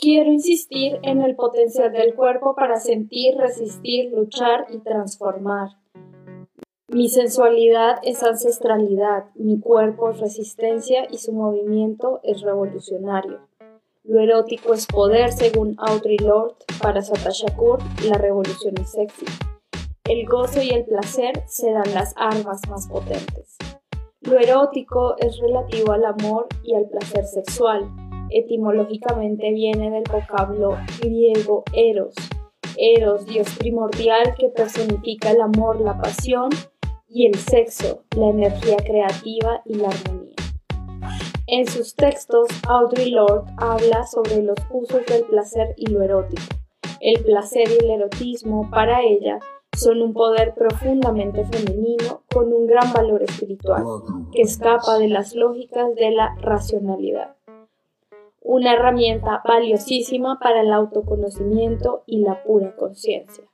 Quiero insistir en el potencial del cuerpo para sentir, resistir, luchar y transformar. Mi sensualidad es ancestralidad, mi cuerpo es resistencia y su movimiento es revolucionario. Lo erótico es poder, según Audre Lorde, para Sata Shakur, la revolución es sexy. El gozo y el placer serán las armas más potentes. Lo erótico es relativo al amor y al placer sexual. Etimológicamente viene del vocablo griego eros. Eros, dios primordial que personifica el amor, la pasión y el sexo, la energía creativa y la armonía. En sus textos, Audre Lorde habla sobre los usos del placer y lo erótico. El placer y el erotismo para ella son un poder profundamente femenino con un gran valor espiritual que escapa de las lógicas de la racionalidad. Una herramienta valiosísima para el autoconocimiento y la pura conciencia.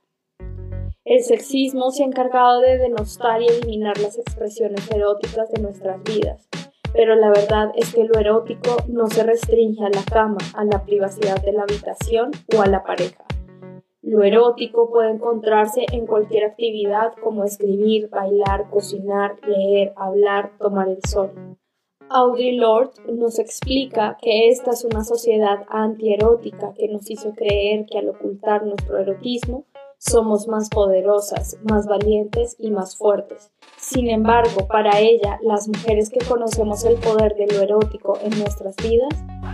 El sexismo se ha encargado de denostar y eliminar las expresiones eróticas de nuestras vidas, pero la verdad es que lo erótico no se restringe a la cama, a la privacidad de la habitación o a la pareja. Lo erótico puede encontrarse en cualquier actividad como escribir, bailar, cocinar, leer, hablar, tomar el sol. Audre Lorde nos explica que esta es una sociedad antierótica que nos hizo creer que al ocultar nuestro erotismo somos más poderosas, más valientes y más fuertes. Sin embargo, para ella, las mujeres que conocemos el poder de lo erótico en nuestras vidas,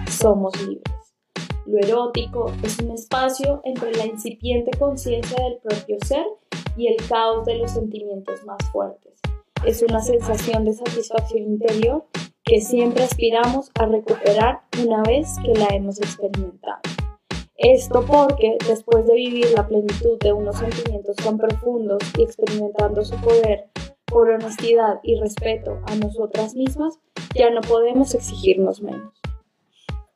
somos libres. Lo erótico es un espacio entre la incipiente conciencia del propio ser y el caos de los sentimientos más fuertes. Es una sensación de satisfacción interior que siempre aspiramos a recuperar una vez que la hemos experimentado. Esto porque después de vivir la plenitud de unos sentimientos tan profundos y experimentando su poder por honestidad y respeto a nosotras mismas, ya no podemos exigirnos menos.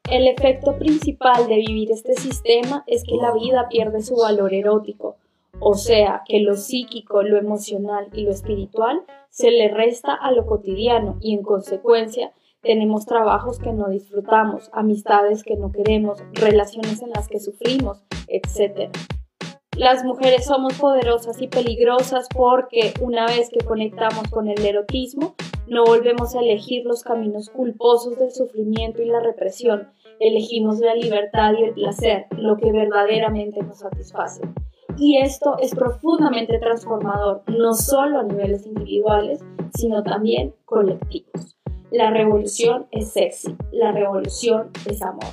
El efecto principal de vivir este sistema es que la vida pierde su valor erótico, o sea, que lo psíquico, lo emocional y lo espiritual se le resta a lo cotidiano y en consecuencia tenemos trabajos que no disfrutamos, amistades que no queremos, relaciones en las que sufrimos, etc. Las mujeres somos poderosas y peligrosas porque una vez que conectamos con el erotismo, no volvemos a elegir los caminos culposos del sufrimiento y la represión, elegimos la libertad y el placer, lo que verdaderamente nos satisface. Y esto es profundamente transformador, no solo a niveles individuales, sino también colectivos. La revolución es sexy, la revolución es amor.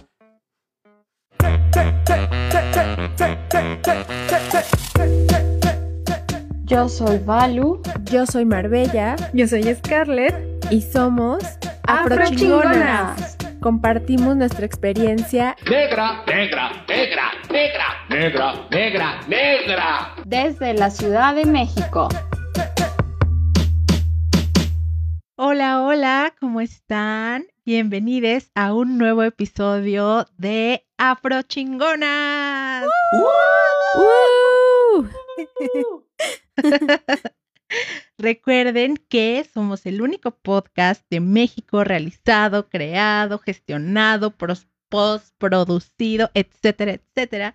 Yo soy Valu. Yo soy Marbella. Yo soy Scarlett. Y somos Afrochingonas. Compartimos nuestra experiencia negra, negra, negra, negra, negra, negra, negra. Desde la Ciudad de México. Hola, hola, ¿cómo están? Bienvenidos a un nuevo episodio de Afrochingonas. Recuerden que somos el único podcast de México realizado, creado, gestionado, postproducido, etcétera, etcétera,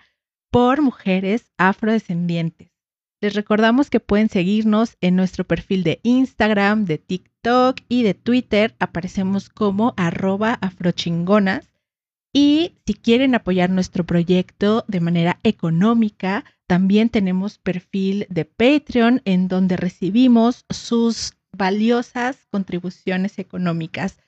por mujeres afrodescendientes. Les recordamos que pueden seguirnos en nuestro perfil de Instagram, de TikTok y de Twitter. Aparecemos como arroba afrochingonas. Y si quieren apoyar nuestro proyecto de manera económica, también tenemos perfil de Patreon en donde recibimos sus valiosas contribuciones económicas.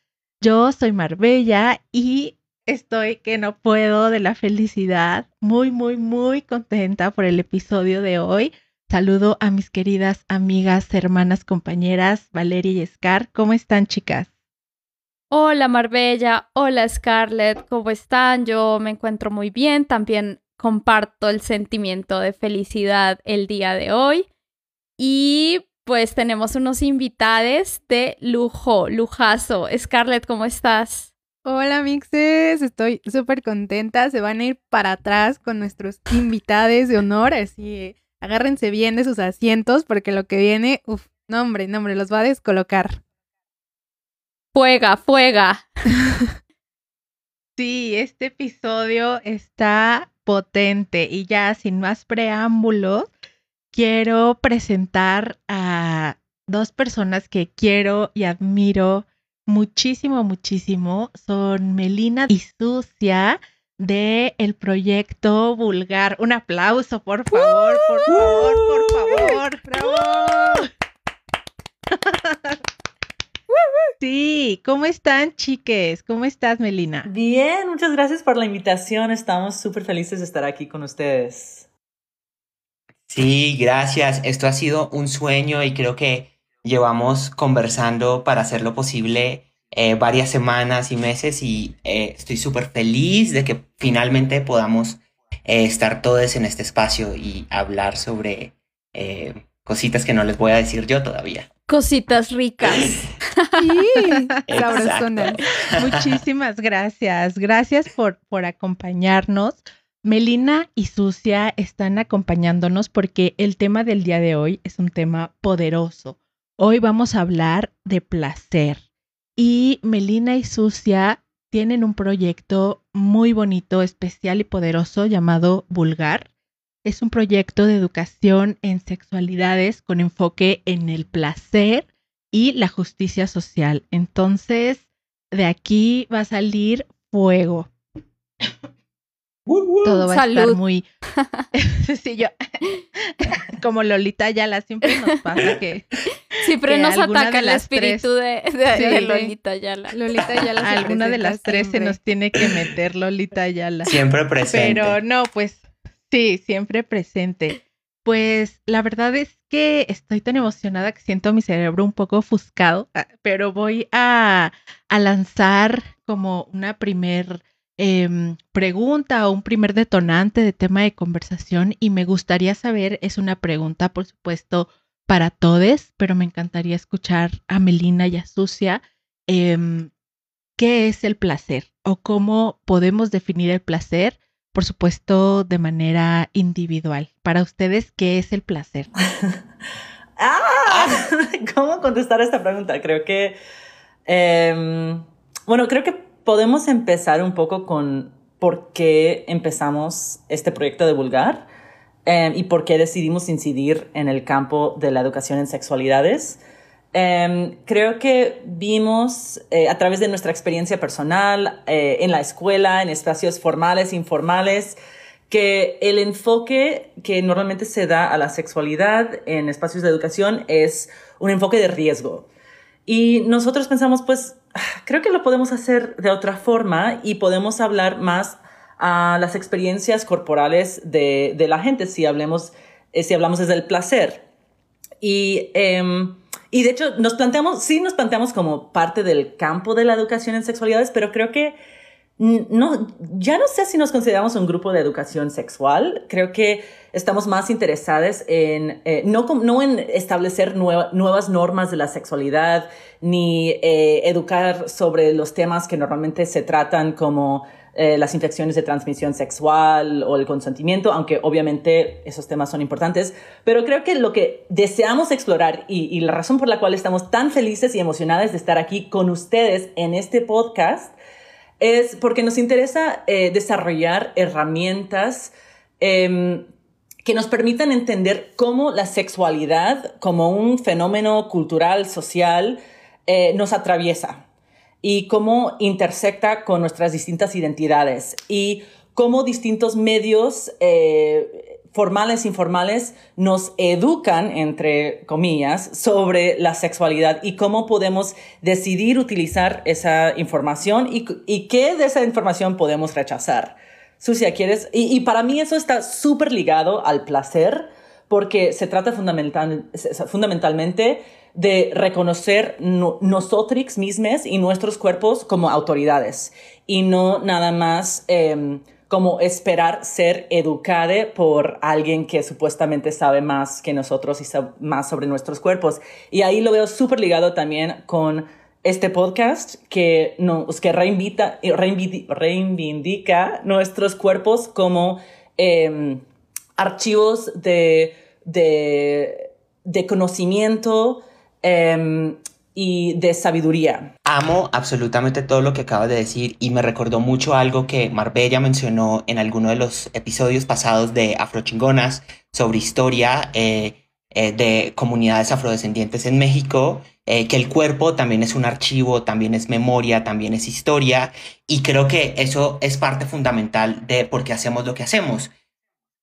Yo soy Marbella y estoy que no puedo de la felicidad. Muy, muy, muy contenta por el episodio de hoy. Saludo a mis queridas amigas, hermanas, compañeras, Valeria y Scar. ¿Cómo están, chicas? Hola, Marbella. Hola, Scarlett. ¿Cómo están? Yo me encuentro muy bien. También comparto el sentimiento de felicidad el día de hoy. Y pues tenemos unos invitados de lujo, lujazo. Scarlett, ¿cómo estás? Hola mixes, estoy súper contenta. Se van a ir para atrás con nuestros invitados de honor, así agárrense bien de sus asientos porque lo que viene, uff, no hombre, no hombre, los va a descolocar. Fuega, fuega. Sí, este episodio está potente y ya sin más preámbulos, quiero presentar a dos personas que quiero y admiro muchísimo, muchísimo. Son Melina y Sucia de el proyecto Vulgar. Un aplauso, por favor, por favor, por favor. ¡Bravo! Sí, ¿cómo están, chiques? ¿Cómo estás, Melina? Bien, muchas gracias por la invitación. Estamos súper felices de estar aquí con ustedes. Sí, gracias. Esto ha sido un sueño y creo que llevamos conversando para hacerlo posible eh, varias semanas y meses y eh, estoy súper feliz de que finalmente podamos eh, estar todos en este espacio y hablar sobre cositas que no les voy a decir yo todavía. Cositas ricas. Sí, sabrosonas. Muchísimas gracias. Gracias por, por acompañarnos. Melina y Sucia están acompañándonos porque el tema del día de hoy es un tema poderoso. Hoy vamos a hablar de placer. Y Melina y Sucia tienen un proyecto muy bonito, especial y poderoso llamado Vulgar. Es un proyecto de educación en sexualidades con enfoque en el placer y la justicia social. Entonces, de aquí va a salir fuego. Todo va a estar muy. sí, yo. Como Lolita Ayala, siempre nos pasa que. Siempre que nos ataca el espíritu de, de- Sí, de. Lolita Ayala. Lolita ya la Alguna de las tres se nos tiene que meter Lolita Ayala. Siempre presente. Pero no, pues sí, siempre presente. Pues la verdad es que estoy tan emocionada que siento mi cerebro un poco ofuscado, ah, pero voy a, a lanzar como una primer em, pregunta o un primer detonante de tema de conversación y me gustaría saber, es una pregunta por supuesto para todos, pero me encantaría escuchar a Melina y a Sucia. em, ¿Qué es el placer o cómo podemos definir el placer? Por supuesto, de manera individual. Para ustedes, ¿qué es el placer? ¡Ah! ¿Cómo contestar esta pregunta? Creo que, em, bueno, creo que podemos empezar un poco con por qué empezamos este proyecto de Vulgar em, y por qué decidimos incidir en el campo de la educación en sexualidades. Em, creo que vimos eh, a través de nuestra experiencia personal, eh, en la escuela, en espacios formales, informales, que el enfoque que normalmente se da a la sexualidad en espacios de educación es un enfoque de riesgo. Y nosotros pensamos, pues, creo que lo podemos hacer de otra forma y podemos hablar más a las experiencias corporales de, de la gente, si, hablemos, eh, si hablamos desde el placer. Y, em, y de hecho, nos planteamos, sí nos planteamos como parte del campo de la educación en sexualidades, pero creo que no, ya no sé si nos consideramos un grupo de educación sexual. Creo que estamos más interesados en, eh, no, no en establecer nueva- nuevas normas de la sexualidad, ni eh, educar sobre los temas que normalmente se tratan como eh, las infecciones de transmisión sexual o el consentimiento, aunque obviamente esos temas son importantes, pero creo que lo que deseamos explorar y, la razón por la cual estamos tan felices y emocionadas de estar aquí con ustedes en este podcast es porque nos interesa eh, desarrollar herramientas em, que nos permitan entender cómo la sexualidad como un fenómeno cultural, social, eh, nos atraviesa y cómo intersecta con nuestras distintas identidades y cómo distintos medios eh, formales e informales nos educan, entre comillas, sobre la sexualidad y cómo podemos decidir utilizar esa información y, y qué de esa información podemos rechazar. Sucia, ¿quieres? Y, y para mí eso está súper ligado al placer porque se trata fundamental, fundamentalmente de reconocer no, nosotros mismos y nuestros cuerpos como autoridades y no nada más eh, como esperar ser educada por alguien que supuestamente sabe más que nosotros y sabe más sobre nuestros cuerpos. Y ahí lo veo súper ligado también con este podcast que nos que reinvita, reinvidi- reivindica nuestros cuerpos como eh, archivos de, de, conocimiento, eh, y de sabiduría. Amo absolutamente todo lo que acabas de decir y me recordó mucho algo que Marbella mencionó en alguno de los episodios pasados de Afrochingonas sobre historia eh, eh, de comunidades afrodescendientes en México, eh, que el cuerpo también es un archivo, también es memoria, también es historia y creo que eso es parte fundamental de por qué hacemos lo que hacemos.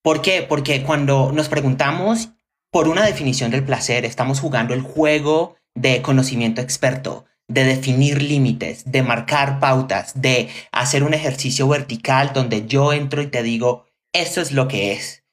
¿Por qué? Porque cuando nos preguntamos por una definición del placer, estamos jugando el juego de conocimiento experto, de definir límites, de marcar pautas, de hacer un ejercicio vertical donde yo entro y te digo, esto es lo que es.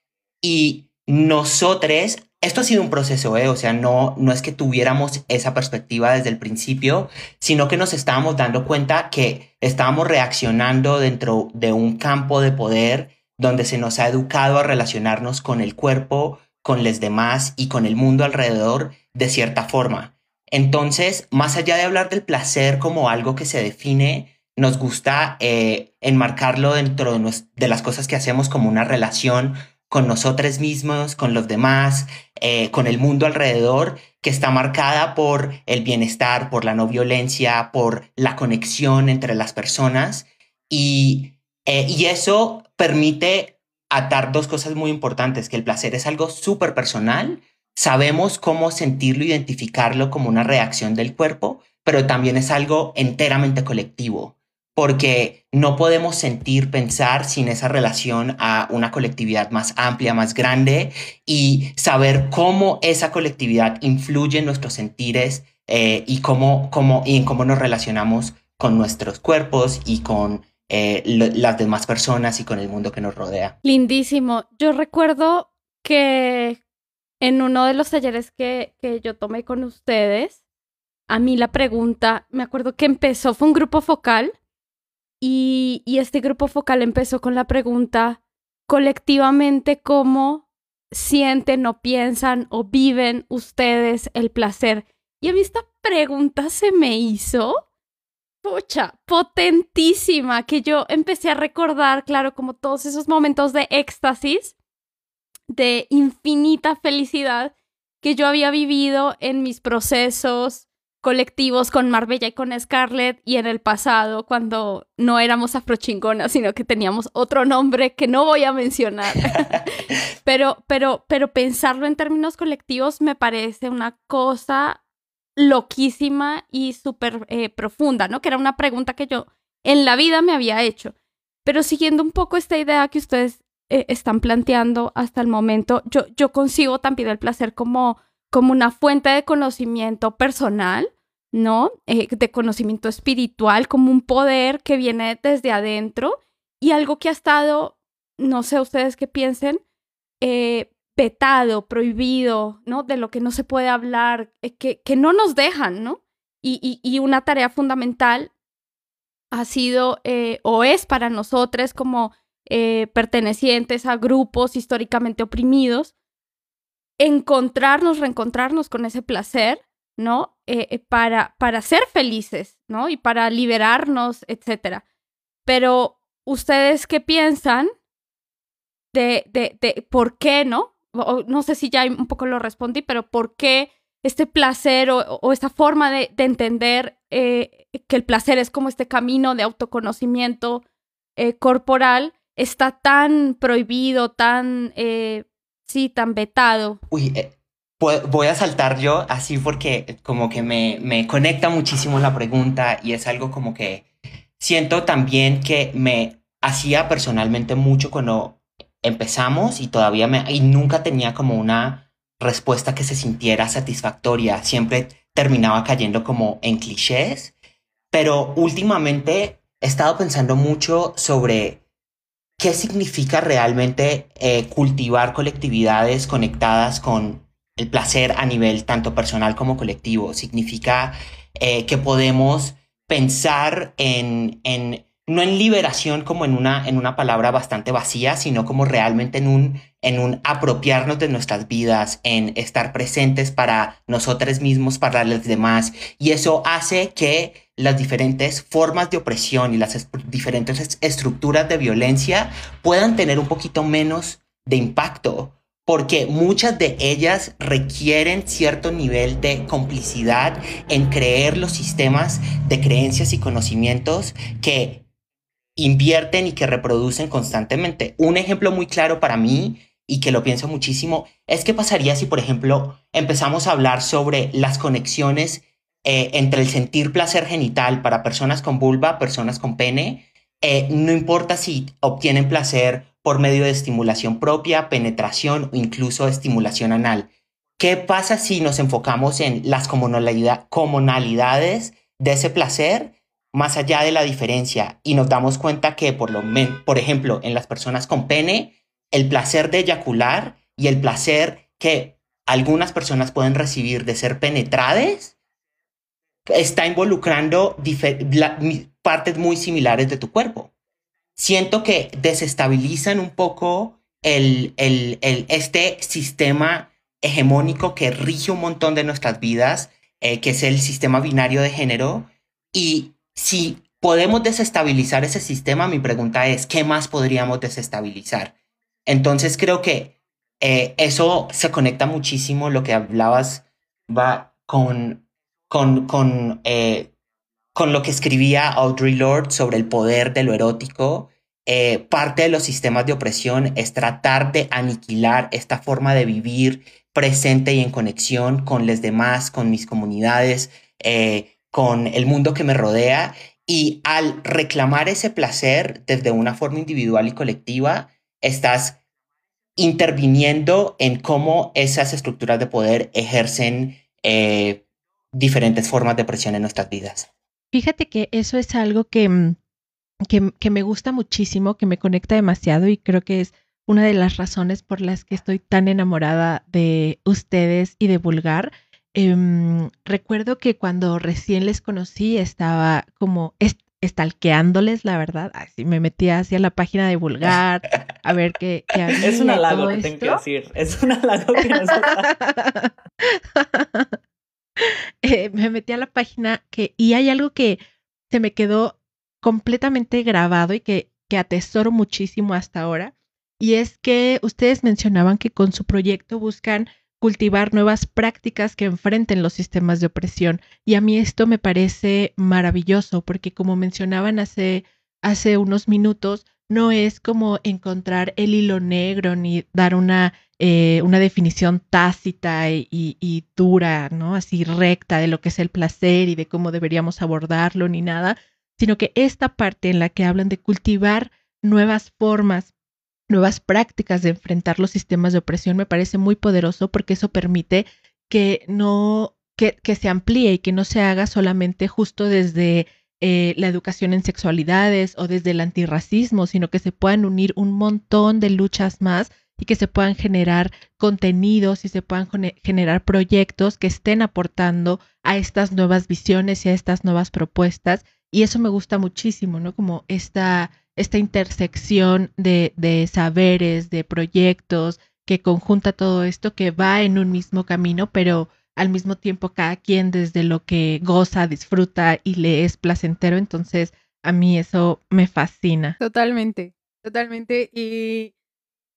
Y nosotros, esto ha sido un proceso, ¿eh? o sea, no, no es que tuviéramos esa perspectiva desde el principio, sino que nos estábamos dando cuenta que estábamos reaccionando dentro de un campo de poder donde se nos ha educado a relacionarnos con el cuerpo, con los demás y con el mundo alrededor de cierta forma. Entonces, más allá de hablar del placer como algo que se define, nos gusta eh, enmarcarlo dentro de, las cosas que hacemos como una relación con nosotros mismos, con los demás, eh, con el mundo alrededor, que está marcada por el bienestar, por la no violencia, por la conexión entre las personas. Y, eh, y eso permite atar dos cosas muy importantes, que el placer es algo súper personal, sabemos cómo sentirlo, identificarlo como una reacción del cuerpo, pero también es algo enteramente colectivo, porque no podemos sentir, pensar sin esa relación a una colectividad más amplia, más grande y saber cómo esa colectividad influye en nuestros sentires eh, y, cómo, cómo, y en cómo nos relacionamos con nuestros cuerpos y con eh, las demás personas y con el mundo que nos rodea. Lindísimo. Yo recuerdo que en uno de los talleres que, que yo tomé con ustedes, a mí la pregunta, me acuerdo que empezó, fue un grupo focal y, y este grupo focal empezó con la pregunta, colectivamente, ¿cómo sienten o piensan o viven ustedes el placer? Y a mí esta pregunta se me hizo pucha, potentísima, que yo empecé a recordar, claro, como todos esos momentos de éxtasis, de infinita felicidad que yo había vivido en mis procesos colectivos con Marbella y con Scarlett y en el pasado cuando no éramos afrochingonas, sino que teníamos otro nombre que no voy a mencionar. pero, pero, pero pensarlo en términos colectivos me parece una cosa loquísima y súper eh, profunda, ¿no? Que era una pregunta que yo en la vida me había hecho. Pero siguiendo un poco esta idea que ustedes eh, están planteando hasta el momento, yo, yo consigo también el placer como, como una fuente de conocimiento personal, ¿no? Eh, de conocimiento espiritual, como un poder que viene desde adentro y algo que ha estado, no sé ustedes qué piensen, petado, prohibido, ¿no? De lo que no se puede hablar, eh, que, que no nos dejan, ¿no? Y, y, una tarea fundamental ha sido eh, o es para nosotros como eh, pertenecientes a grupos históricamente oprimidos, encontrarnos, reencontrarnos con ese placer, ¿no? para, para ser felices, ¿no? Y para liberarnos, etcétera. Pero, ¿ustedes qué piensan de, de, de por qué, ¿no? No sé si ya un poco lo respondí, pero ¿por qué este placer o, esta forma de, entender eh, que el placer es como este camino de autoconocimiento eh, corporal está tan prohibido, tan, eh, sí, tan vetado? Uy, voy a saltar yo así porque como que me, me conecta muchísimo la pregunta y es algo como que siento también que me hacía personalmente mucho cuando empezamos y todavía me, y nunca tenía como una respuesta que se sintiera satisfactoria. Siempre terminaba cayendo como en clichés. Pero últimamente he estado pensando mucho sobre qué significa realmente eh, cultivar colectividades conectadas con el placer a nivel tanto personal como colectivo. Significa eh, que podemos pensar en, en no en liberación como en una, en una palabra bastante vacía, sino como realmente en un, en un apropiarnos de nuestras vidas, en estar presentes para nosotros mismos, para los demás. Y eso hace que las diferentes formas de opresión y las diferentes estructuras de violencia puedan tener un poquito menos de impacto, porque muchas de ellas requieren cierto nivel de complicidad en creer los sistemas de creencias y conocimientos que invierten y que reproducen constantemente. Un ejemplo muy claro para mí y que lo pienso muchísimo es qué pasaría si, por ejemplo, empezamos a hablar sobre las conexiones eh, entre el sentir placer genital para personas con vulva, personas con pene, eh, no importa si obtienen placer por medio de estimulación propia, penetración o incluso estimulación anal. ¿Qué pasa si nos enfocamos en las comunalidades de ese placer más allá de la diferencia y nos damos cuenta que por lo por ejemplo, en las personas con pene, el placer de eyacular y el placer que algunas personas pueden recibir de ser penetradas está involucrando partes muy similares de tu cuerpo siento que desestabilizan un poco el, el, el, este sistema hegemónico que rige un montón de nuestras vidas, eh, que es el sistema binario de género. Y si podemos desestabilizar ese sistema, mi pregunta es, ¿qué más podríamos desestabilizar? Entonces creo que eh, eso se conecta muchísimo, lo que hablabas va con, con, con eh, con lo que escribía Audre Lorde sobre el poder de lo erótico. Eh, parte de los sistemas de opresión es tratar de aniquilar esta forma de vivir presente y en conexión con los demás, con mis comunidades, con el mundo que me rodea. Y al reclamar ese placer desde una forma individual y colectiva, estás interviniendo en cómo esas estructuras de poder ejercen eh, diferentes formas de presión en nuestras vidas. Fíjate que eso es algo mm, que, que, me gusta muchísimo, que me conecta demasiado y creo que es una de las razones por las que estoy tan enamorada de ustedes y de Vulgar. Em, recuerdo que cuando recién les conocí estaba como estalqueándoles, la verdad. Así me metía hacia la página de Vulgar a ver qué, qué había. Es un halago que tengo que decir. Es un halago que nos Eh, me metí a la página que, y hay algo que se me quedó completamente grabado y que, que atesoro muchísimo hasta ahora. Y es que ustedes mencionaban que con su proyecto buscan cultivar nuevas prácticas que enfrenten los sistemas de opresión. Y a mí esto me parece maravilloso porque como mencionaban hace, hace unos minutos, no es como encontrar el hilo negro ni dar una eh, una definición tácita y, dura, ¿no? Así recta de lo que es el placer y de cómo deberíamos abordarlo ni nada, sino que esta parte en la que hablan de cultivar nuevas formas, nuevas prácticas de enfrentar los sistemas de opresión me parece muy poderoso porque eso permite que no, que, que se amplíe y que no se haga solamente justo desde eh, la educación en sexualidades o desde el antirracismo, sino que se puedan unir un montón de luchas más y que se puedan generar contenidos y se puedan generar proyectos que estén aportando a estas nuevas visiones y a estas nuevas propuestas. Y eso me gusta muchísimo, ¿no? Como esta, esta intersección de, de saberes, de proyectos, que conjunta todo esto, que va en un mismo camino, pero al mismo tiempo cada quien desde lo que goza, disfruta y le es placentero. Entonces, a mí eso me fascina. Totalmente, totalmente. Y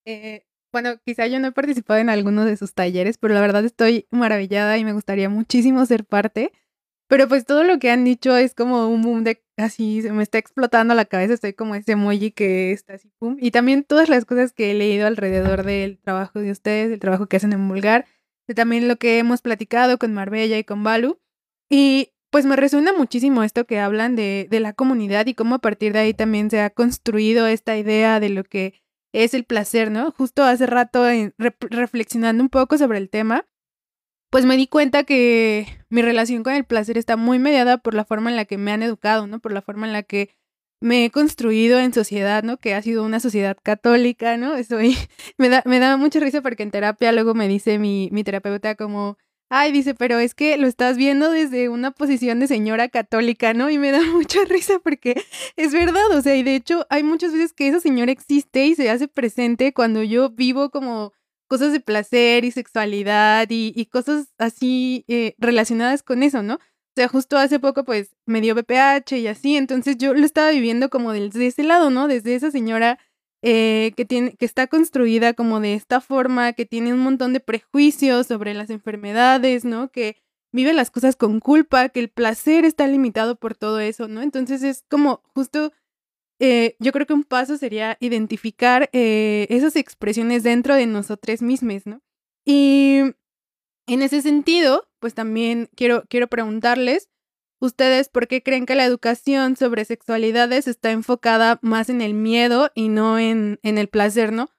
eh, bueno, quizá yo no he participado en alguno de sus talleres, pero la verdad estoy maravillada y me gustaría muchísimo ser parte. Pero pues todo lo que han dicho es como un boom de así, se me está explotando la cabeza, estoy como ese emoji que está así, pum. Y también todas las cosas que he leído alrededor del trabajo de ustedes, el trabajo que hacen en Vulgar, de también lo que hemos platicado con Marbella y con Balu. Y pues me resuena muchísimo esto que hablan de, de la comunidad y cómo a partir de ahí también se ha construido esta idea de lo que es el placer, ¿no? Justo hace rato, reflexionando un poco sobre el tema, pues me di cuenta que mi relación con el placer está muy mediada por la forma en la que me han educado, ¿no? Por la forma en la que me he construido en sociedad, ¿no? Que ha sido una sociedad católica, ¿no? Estoy, me da, me da mucha risa porque en terapia luego me dice mi, mi terapeuta como, Ay, dice, pero es que lo estás viendo desde una posición de señora católica, ¿no? Y me da mucha risa porque es verdad, o sea, y de hecho hay muchas veces que esa señora existe y se hace presente cuando yo vivo como cosas de placer y sexualidad y, cosas así eh, relacionadas con eso, ¿no? O sea, justo hace poco pues me dio BPH y así, entonces yo lo estaba viviendo como desde ese lado, ¿no? Desde esa señora eh, que, tiene, que está construida como de esta forma, que tiene un montón de prejuicios sobre las enfermedades, ¿no? Que vive las cosas con culpa, que el placer está limitado por todo eso, ¿no? Entonces es como justo, eh, yo creo que un paso sería identificar eh, esas expresiones dentro de nosotros mismos, ¿no? Y en ese sentido, pues también quiero, quiero preguntarles, ¿ustedes por qué creen que la educación sobre sexualidades está enfocada más en el miedo y no en, en el placer, ¿no?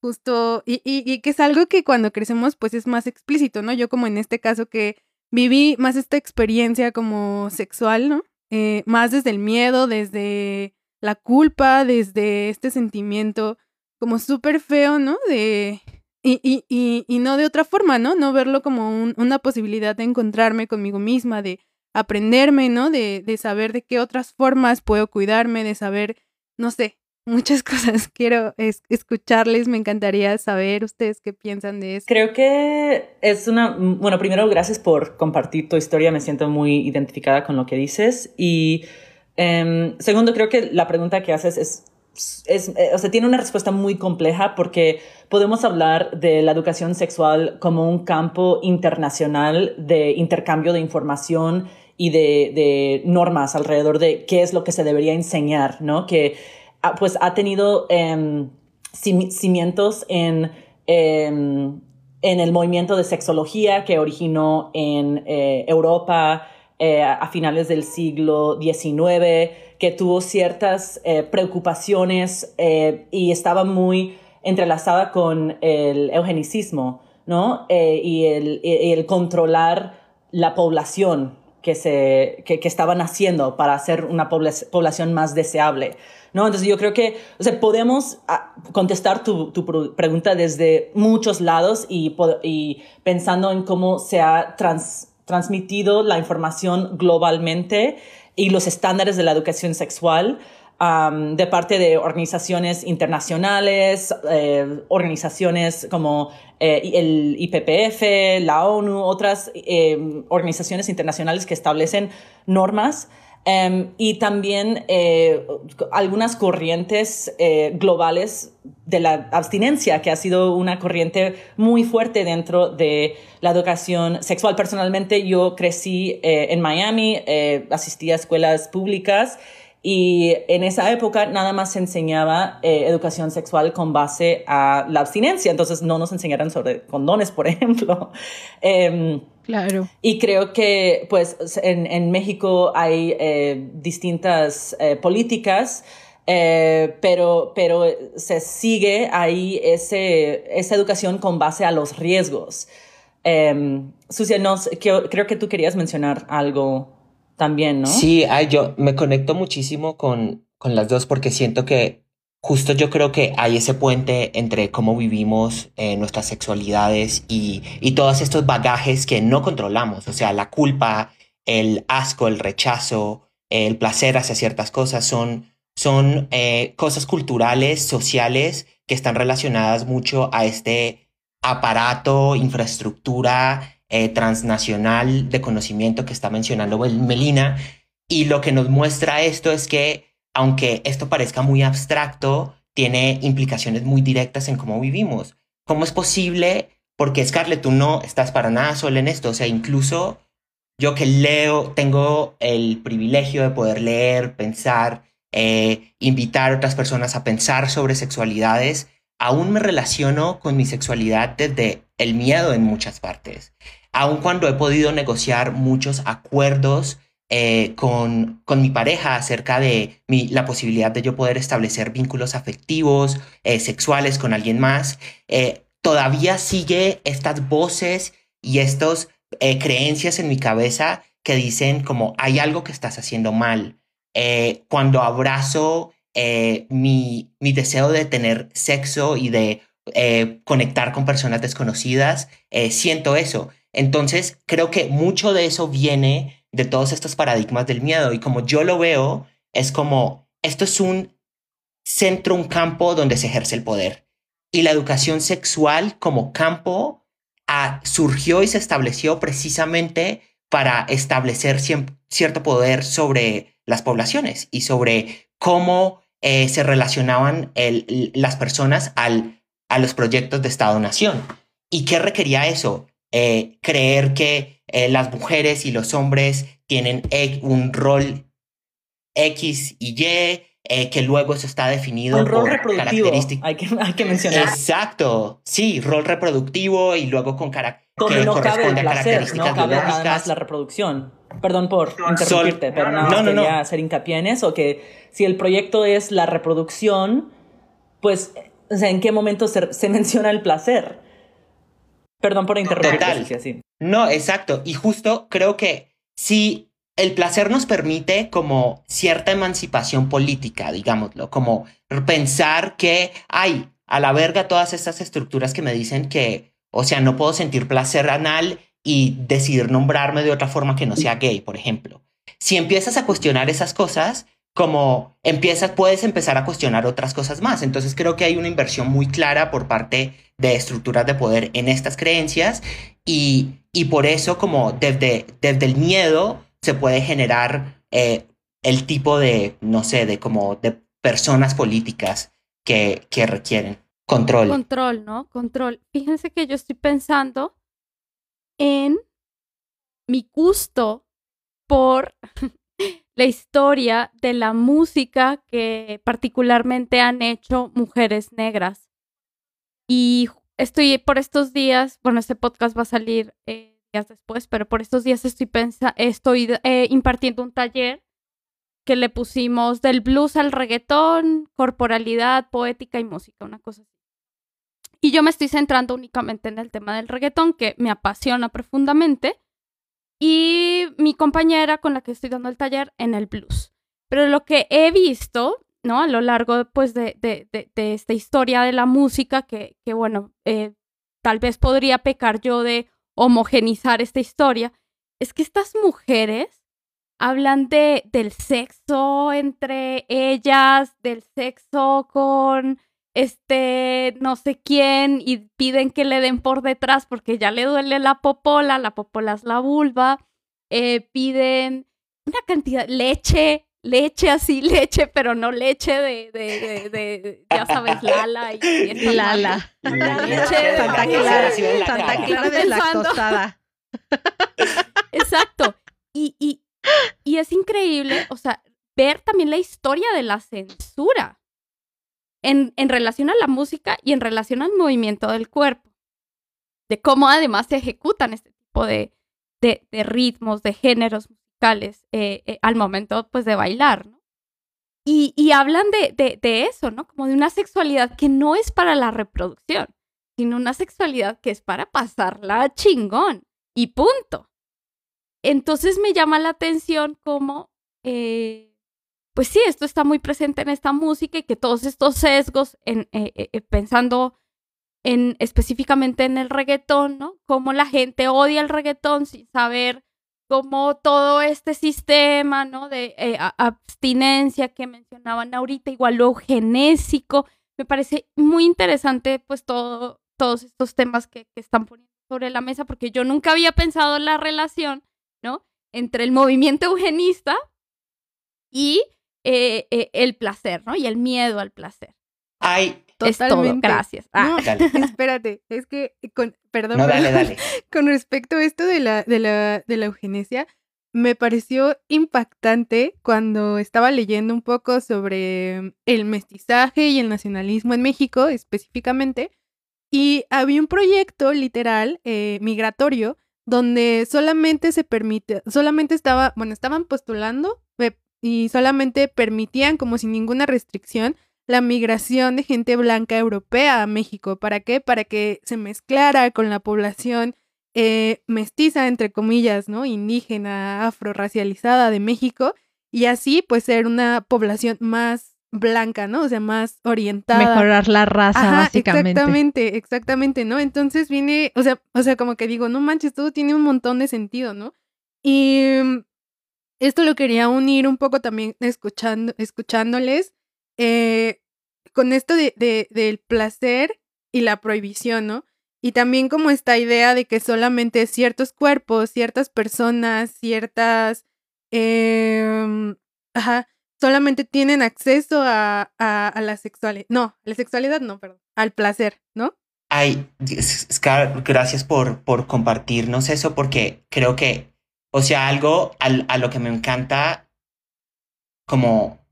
Justo, y, y, que es algo que cuando crecemos pues es más explícito, ¿no? Yo como en este caso que viví más esta experiencia como sexual, ¿no? Eh, más desde el miedo, desde la culpa, desde este sentimiento como súper feo, ¿no? De... Y, y, y, y, no de otra forma, ¿no? No verlo como un, una posibilidad de encontrarme conmigo misma, de aprenderme, ¿no? De, de saber de qué otras formas puedo cuidarme, de saber, no sé, muchas cosas. Quiero es escucharles, me encantaría saber ustedes qué piensan de eso. Creo que es una, bueno, primero gracias por compartir tu historia, me siento muy identificada con lo que dices y um, segundo creo que la pregunta que haces es es, o sea, tiene una respuesta muy compleja porque podemos hablar de la educación sexual como un campo internacional de intercambio de información y de, de normas alrededor de qué es lo que se debería enseñar, ¿no? Que pues ha tenido eh, cimientos en, eh, en el movimiento de sexología que originó en eh, Europa eh, a finales del siglo XIX, que tuvo ciertas eh, preocupaciones eh, y estaba muy entrelazada con el eugenicismo, ¿no? y, el, controlar la población que, se, que, estaban haciendo para hacer una población más deseable. ¿no? Entonces yo creo que o sea, podemos ah, contestar tu, tu, pregunta desde muchos lados y, y pensando en cómo se ha trans, transmitido la información globalmente y los estándares de la educación sexual de parte de organizaciones internacionales, eh, organizaciones como eh, el IPPF, la ONU, otras eh, organizaciones internacionales que establecen normas Um, y también eh, algunas corrientes eh, globales de la abstinencia, que ha sido una corriente muy fuerte dentro de la educación sexual. Personalmente, yo crecí eh, en Miami, eh, asistí a escuelas públicas y en esa época nada más se enseñaba eh, educación sexual con base a la abstinencia. Entonces no nos enseñaron sobre condones, por ejemplo. eh, Claro. Y creo que, pues, en, en México hay eh, distintas eh, políticas, eh, pero, pero se sigue ahí ese, esa educación con base a los riesgos. Sucia, no, que, creo que tú querías mencionar algo también, ¿no? Sí, ay, yo me conecto muchísimo con, con las dos porque siento que justo yo creo que hay ese puente entre cómo vivimos eh, nuestras sexualidades y, y, todos estos bagajes que no controlamos, o sea, la culpa, el asco, el rechazo, el placer hacia ciertas cosas, son, son eh, cosas culturales, sociales, que están relacionadas mucho a este aparato, infraestructura eh, transnacional de conocimiento que está mencionando Melina. Y lo que nos muestra esto es que aunque esto parezca muy abstracto, tiene implicaciones muy directas en cómo vivimos. ¿Cómo es posible? Porque Scarlett, tú no estás para nada sola en esto. O sea, incluso yo que leo, tengo el privilegio de poder leer, pensar, eh, invitar a otras personas a pensar sobre sexualidades, aún me relaciono con mi sexualidad desde el miedo en muchas partes. Aun cuando he podido negociar muchos acuerdos eh, con, con, mi pareja acerca de mi, la posibilidad de yo poder establecer vínculos afectivos, eh, sexuales con alguien más, eh, todavía sigue estas voces y estas creencias en mi cabeza que dicen como hay algo que estás haciendo mal. Cuando abrazo mi, mi deseo de tener sexo y de conectar con personas desconocidas, siento eso. Entonces, creo que mucho de eso viene de todos estos paradigmas del miedo. Y como yo lo veo, es como, esto es un centro, un campo donde se ejerce el poder. Y la educación sexual como campo ah, surgió y se estableció precisamente para establecer cierto poder sobre las poblaciones y sobre cómo eh, se relacionaban el- las personas al, a los proyectos de Estado-Nación. ¿Y qué requería eso? Eh, creer que eh, las mujeres y los hombres tienen e- un rol X y Y, eh, que luego eso está definido Un rol por reproductivo, características. hay que, hay que mencionar. Exacto, sí, rol reproductivo y luego con cara Donde que no cabe el placer, no características cabe nada biológicas. más la reproducción. Perdón por interrumpirte, pero nada No, más no, no. quería hacer hincapié en eso, que si el proyecto es la reproducción, pues, o sea, ¿en qué momento se, se menciona el placer? Perdón por interrumpirte, Total. Así. No, exacto. Y justo creo que si el placer nos permite como cierta emancipación política, digámoslo, como pensar que hay a la verga todas estas estructuras que me dicen que, o sea, no puedo sentir placer anal y decidir nombrarme de otra forma que no sea gay, por ejemplo. Si empiezas a cuestionar esas cosas, como empiezas, puedes empezar a cuestionar otras cosas más. Entonces creo que hay una inversión muy clara por parte de estructuras de poder en estas creencias y, y por eso como desde, desde el miedo se puede generar eh, el tipo de, no sé, de como de personas políticas que, que requieren control. Control, ¿no? Control. Fíjense que yo estoy pensando en mi gusto por la historia de la música que particularmente han hecho mujeres negras. Y estoy por estos días, bueno, este podcast va a salir eh, días después, pero por estos días estoy, pensa estoy eh, impartiendo un taller que le pusimos del blues al reggaetón, corporalidad, poética y música, una cosa así. Y yo me estoy centrando únicamente en el tema del reggaetón, que me apasiona profundamente, y mi compañera con la que estoy dando el taller en el blues. Pero lo que he visto, ¿no? A lo largo pues, de, de, de, de esta historia de la música, que, que bueno, eh, tal vez podría pecar yo de homogenizar esta historia, es que estas mujeres hablan de, del sexo entre ellas, del sexo con este no sé quién y piden que le den por detrás porque ya le duele la popola, la popola es la vulva, eh, piden una cantidad, leche, leche así, leche, pero no leche de, de, de, de ya sabes, Lala y, y esta Lala. leche de Santa. Clara, Santa Clara deslactosada. Exacto. Y, y, y es increíble, o sea, ver también la historia de la censura en, en relación a la música y en relación al movimiento del cuerpo. De cómo además se ejecutan este tipo de, de, ritmos, de géneros musicales eh, eh, al momento pues de bailar. Y, y hablan de, de, eso, ¿no? Como de una sexualidad que no es para la reproducción, sino una sexualidad que es para pasarla chingón y punto. Entonces me llama la atención como, eh, pues sí, esto está muy presente en esta música y que todos estos sesgos, en, eh, eh, pensando en, específicamente en el reggaetón, ¿no? Como la gente odia el reggaetón sin saber cómo todo este sistema, ¿no? De eh, abstinencia que mencionaban ahorita, igual lo genésico, me parece muy interesante pues todo, todos estos temas que, que están poniendo sobre la mesa porque yo nunca había pensado en la relación ¿no? Entre el movimiento eugenista y eh, eh, el placer, ¿no? Y el miedo al placer. Ay, es todo. Totalmente. Gracias. Ah, No, dale. espérate, es que, con, perdón, No, dale, dale. con respecto a esto de la, de la, de la eugenesia, me pareció impactante cuando estaba leyendo un poco sobre el mestizaje y el nacionalismo en México específicamente, y había un proyecto literal eh, migratorio donde solamente se permite, solamente estaba, bueno, estaban postulando y solamente permitían como sin ninguna restricción la migración de gente blanca europea a México. ¿Para qué? Para que se mezclara con la población eh, mestiza, entre comillas, ¿no? Indígena, afrorracializada de México y así pues ser una población más blanca, ¿no? O sea, más orientada. Mejorar la raza, Ajá, básicamente. exactamente, exactamente, ¿no? Entonces viene, o sea, o sea, como que digo, no manches, todo tiene un montón de sentido, ¿no? Y esto lo quería unir un poco también escuchando, escuchándoles eh, con esto de, de, del placer y la prohibición, ¿no? Y también como esta idea de que solamente ciertos cuerpos, ciertas personas, ciertas, eh, ajá, solamente tienen acceso a, a, la sexualidad. No, la sexualidad no, perdón. Al placer, ¿no? Ay, Scar, gracias por, por compartirnos eso, porque creo que, o sea, algo a, lo que me encanta como,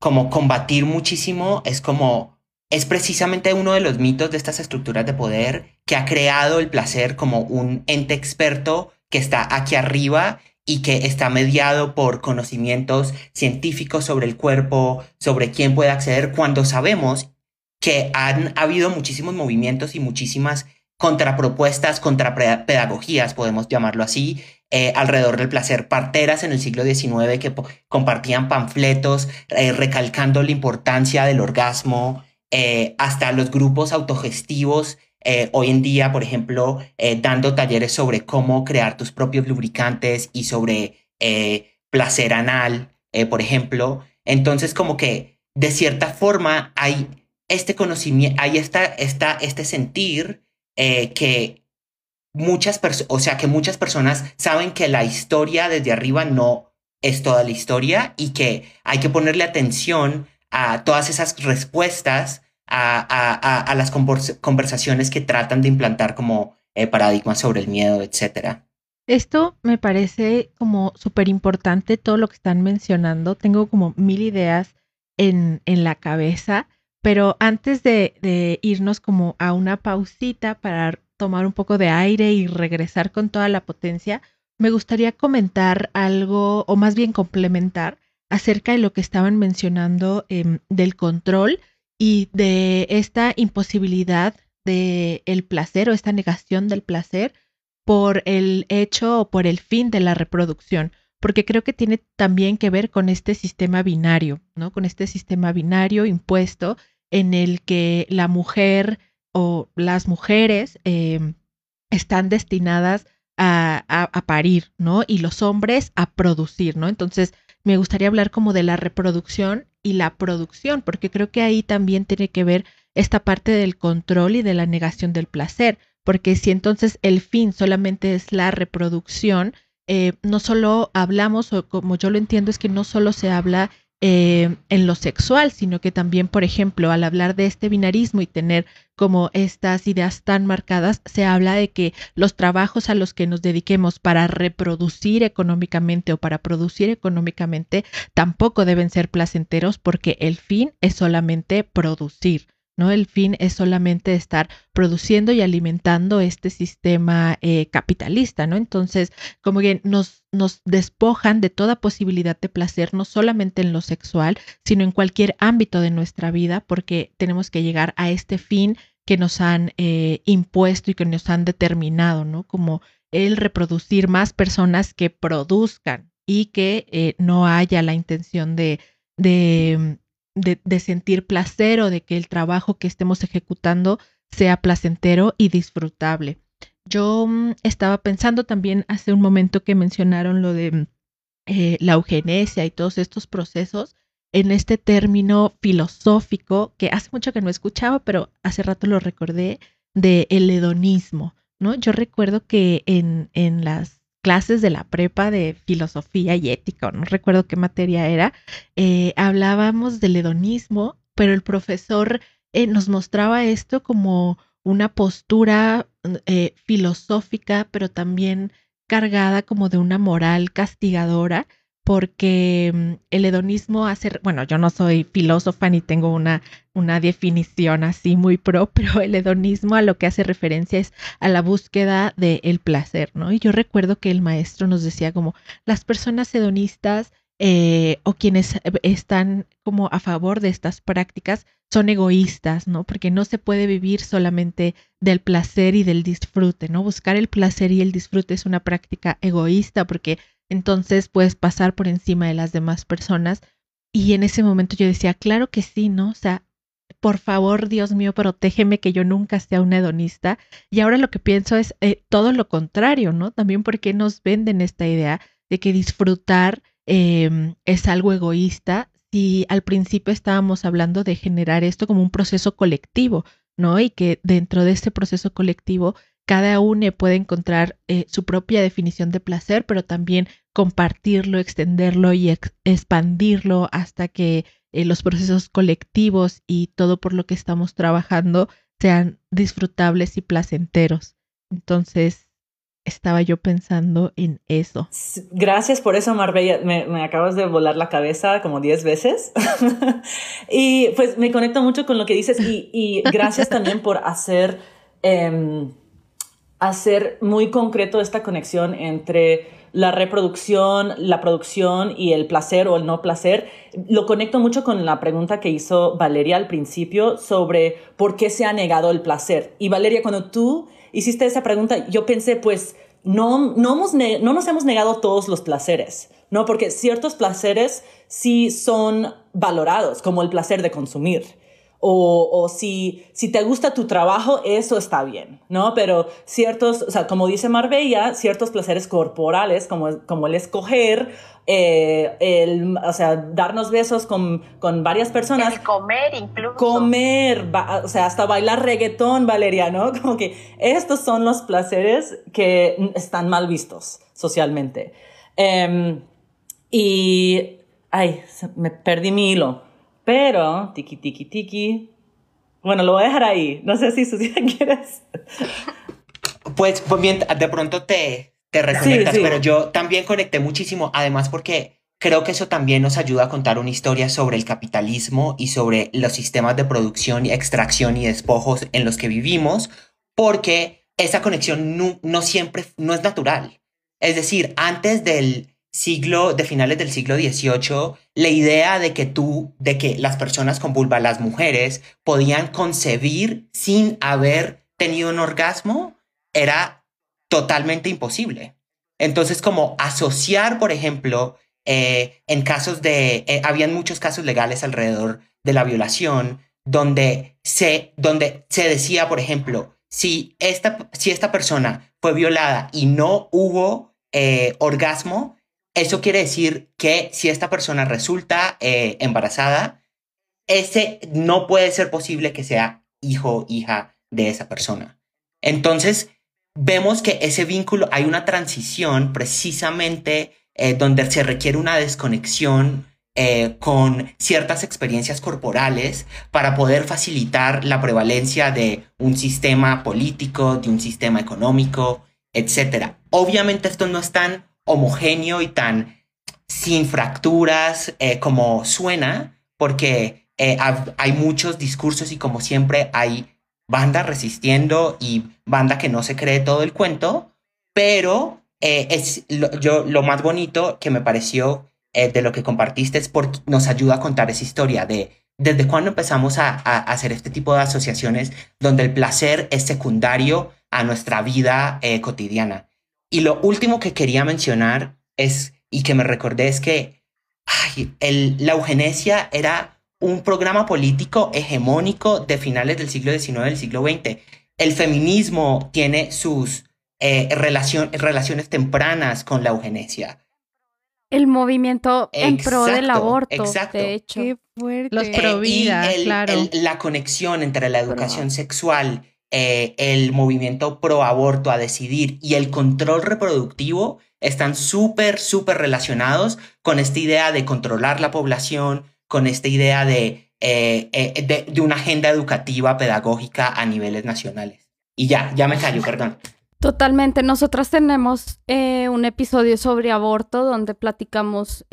como combatir muchísimo es como, es precisamente uno de los mitos de estas estructuras de poder que ha creado el placer como un ente experto que está aquí arriba y que está mediado por conocimientos científicos sobre el cuerpo, sobre quién puede acceder, cuando sabemos que han habido muchísimos movimientos y muchísimas contrapropuestas, contrapedagogías, podemos llamarlo así, eh, alrededor del placer. Parteras en el siglo XIX que compartían panfletos eh, recalcando la importancia del orgasmo, eh, hasta los grupos autogestivos hoy en día, por ejemplo, dando talleres sobre cómo crear tus propios lubricantes y sobre placer anal, por ejemplo. Entonces, como que de cierta forma hay este conocimiento, hay esta, esta, este sentir que muchas personas, o sea, que muchas personas saben que la historia desde arriba no es toda la historia y que hay que ponerle atención a todas esas respuestas a, las conversaciones que tratan de implantar como eh, paradigmas sobre el miedo, etcétera. Esto me parece como súper importante todo lo que están mencionando. Tengo como mil ideas en, en la cabeza, pero antes de, de, irnos como a una pausita para tomar un poco de aire y regresar con toda la potencia, me gustaría comentar algo, o más bien complementar, acerca de lo que estaban mencionando em, del control y de esta imposibilidad de el placer o esta negación del placer por el hecho o por el fin de la reproducción, porque creo que tiene también que ver con este sistema binario, ¿no? Con este sistema binario impuesto en el que la mujer o las mujeres em, están destinadas a, a, parir, ¿no? Y los hombres a producir, ¿no? Entonces, me gustaría hablar como de la reproducción y la producción, porque creo que ahí también tiene que ver esta parte del control y de la negación del placer, porque si entonces el fin solamente es la reproducción, eh, no solo hablamos, o como yo lo entiendo, es que no solo se habla eh, en lo sexual, sino que también, por ejemplo, al hablar de este binarismo y tener como estas ideas tan marcadas, se habla de que los trabajos a los que nos dediquemos para reproducir económicamente o para producir económicamente tampoco deben ser placenteros porque el fin es solamente producir. ¿No? El fin es solamente estar produciendo y alimentando este sistema eh, capitalista, ¿no? Entonces, como que nos, nos despojan de toda posibilidad de placer, no solamente en lo sexual, sino en cualquier ámbito de nuestra vida, porque tenemos que llegar a este fin que nos han eh, impuesto y que nos han determinado, ¿no? Como el reproducir más personas que produzcan y que eh, no haya la intención de, de de, sentir placer o de que el trabajo que estemos ejecutando sea placentero y disfrutable. Yo mm, estaba pensando también hace un momento que mencionaron lo de eh, la eugenesia y todos estos procesos en este término filosófico que hace mucho que no escuchaba, pero hace rato lo recordé, de el hedonismo, ¿no? Yo recuerdo que en, en las clases de la prepa de filosofía y ética, no recuerdo qué materia era, eh, hablábamos del hedonismo, pero el profesor eh, nos mostraba esto como una postura eh, filosófica, pero también cargada como de una moral castigadora, porque mm, el hedonismo hace, bueno, yo no soy filósofa ni tengo una, una definición así muy pro, pero el hedonismo a lo que hace referencia es a la búsqueda del placer, ¿no? Y yo recuerdo que el maestro nos decía como las personas hedonistas eh, o quienes están como a favor de estas prácticas son egoístas, ¿no? Porque no se puede vivir solamente del placer y del disfrute, ¿no? Buscar el placer y el disfrute es una práctica egoísta porque entonces puedes pasar por encima de las demás personas. Y en ese momento yo decía, claro que sí, ¿no? O sea, por favor, Dios mío, protégeme que yo nunca sea un hedonista. Y ahora lo que pienso es eh, todo lo contrario, ¿no? También porque nos venden esta idea de que disfrutar em, es algo egoísta si al principio estábamos hablando de generar esto como un proceso colectivo, ¿no? Y que dentro de este proceso colectivo cada uno puede encontrar eh, su propia definición de placer, pero también compartirlo, extenderlo y expandirlo hasta que eh, los procesos colectivos y todo por lo que estamos trabajando sean disfrutables y placenteros. Entonces, estaba yo pensando en eso. Gracias por eso, Marbella. Me, acabas de volar la cabeza como 10 veces. y pues me conecto mucho con lo que dices y, gracias también por hacer, em, hacer muy concreto esta conexión entre la reproducción, la producción y el placer o el no placer. Lo conecto mucho con la pregunta que hizo Valeria al principio sobre por qué se ha negado el placer. Y Valeria, cuando tú hiciste esa pregunta, yo pensé, pues, no, no, no nos hemos negado todos los placeres, ¿no? Porque ciertos placeres sí son valorados, como el placer de consumir. O, o, si, si te gusta tu trabajo, eso está bien, ¿no? Pero ciertos, o sea, como dice Marbella, ciertos placeres corporales, como, como el escoger eh, el, o sea, darnos besos con, con varias personas. El comer incluso. Comer, o sea, hasta bailar reggaetón, Valeria, ¿no? Como que estos son los placeres que están mal vistos socialmente. Em, y, ay, me perdí mi hilo. Pero, tiki, tiki, tiki. Bueno, lo voy a dejar ahí. No sé si Susana quieres. Pues, pues bien, de pronto te, te reconectas, pero yo también conecté muchísimo, además porque creo que eso también nos ayuda a contar una historia sobre el capitalismo y sobre los sistemas de producción y extracción y despojos en los que vivimos, porque esa conexión no, siempre, no es natural. Es decir, antes del siglo, de finales del siglo XVIII, la idea de que tú, de que las personas con vulva, las mujeres, podían concebir sin haber tenido un orgasmo, era totalmente imposible. Entonces, como asociar, por ejemplo, eh, en casos de, eh, habían muchos casos legales alrededor de la violación, donde se, donde se decía, por ejemplo, si esta, si esta persona fue violada y no hubo eh, orgasmo, eso quiere decir que si esta persona resulta embarazada, ese no puede ser posible que sea hijo o hija de esa persona. Entonces, vemos que ese vínculo, hay una transición precisamente eh, donde se requiere una desconexión eh, con ciertas experiencias corporales para poder facilitar la prevalencia de un sistema político, de un sistema económico, etc. Obviamente esto no es tan homogéneo y tan sin fracturas eh, como suena, porque hay muchos discursos y como siempre hay banda resistiendo y banda que no se cree todo el cuento, pero eh, es lo, yo, lo más bonito que me pareció eh, de lo que compartiste es porque nos ayuda a contar esa historia de desde cuándo empezamos a, hacer este tipo de asociaciones donde el placer es secundario a nuestra vida eh, cotidiana. Y lo último que quería mencionar es, y que me recordé, es que ay, el, la eugenesia era un programa político hegemónico de finales del siglo XIX del siglo XX. El feminismo tiene sus eh, relaciones tempranas con la eugenesia. El movimiento en pro del aborto, exacto. de hecho. Los pro vida, claro. la conexión entre la educación sexual, eh, el movimiento pro aborto a decidir y el control reproductivo están súper, súper relacionados con esta idea de controlar la población, con esta idea de, eh, eh, de, una agenda educativa pedagógica a niveles nacionales. Y ya, ya me callo, perdón. Totalmente. Nosotras tenemos eh, un episodio sobre aborto donde platicamos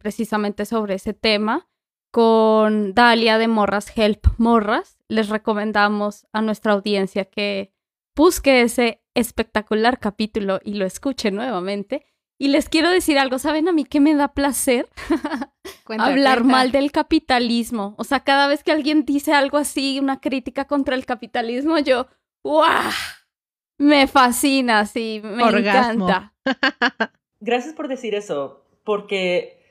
precisamente sobre ese tema con Dalia de Morras Help Morras. Les recomendamos a nuestra audiencia que busque ese espectacular capítulo y lo escuche nuevamente. Y les quiero decir algo, ¿saben a mí qué me da placer? Hablar mal del capitalismo. O sea, cada vez que alguien dice algo así, una crítica contra el capitalismo, yo, ¡guau! Me fascina, sí, me encanta. Gracias por decir eso, porque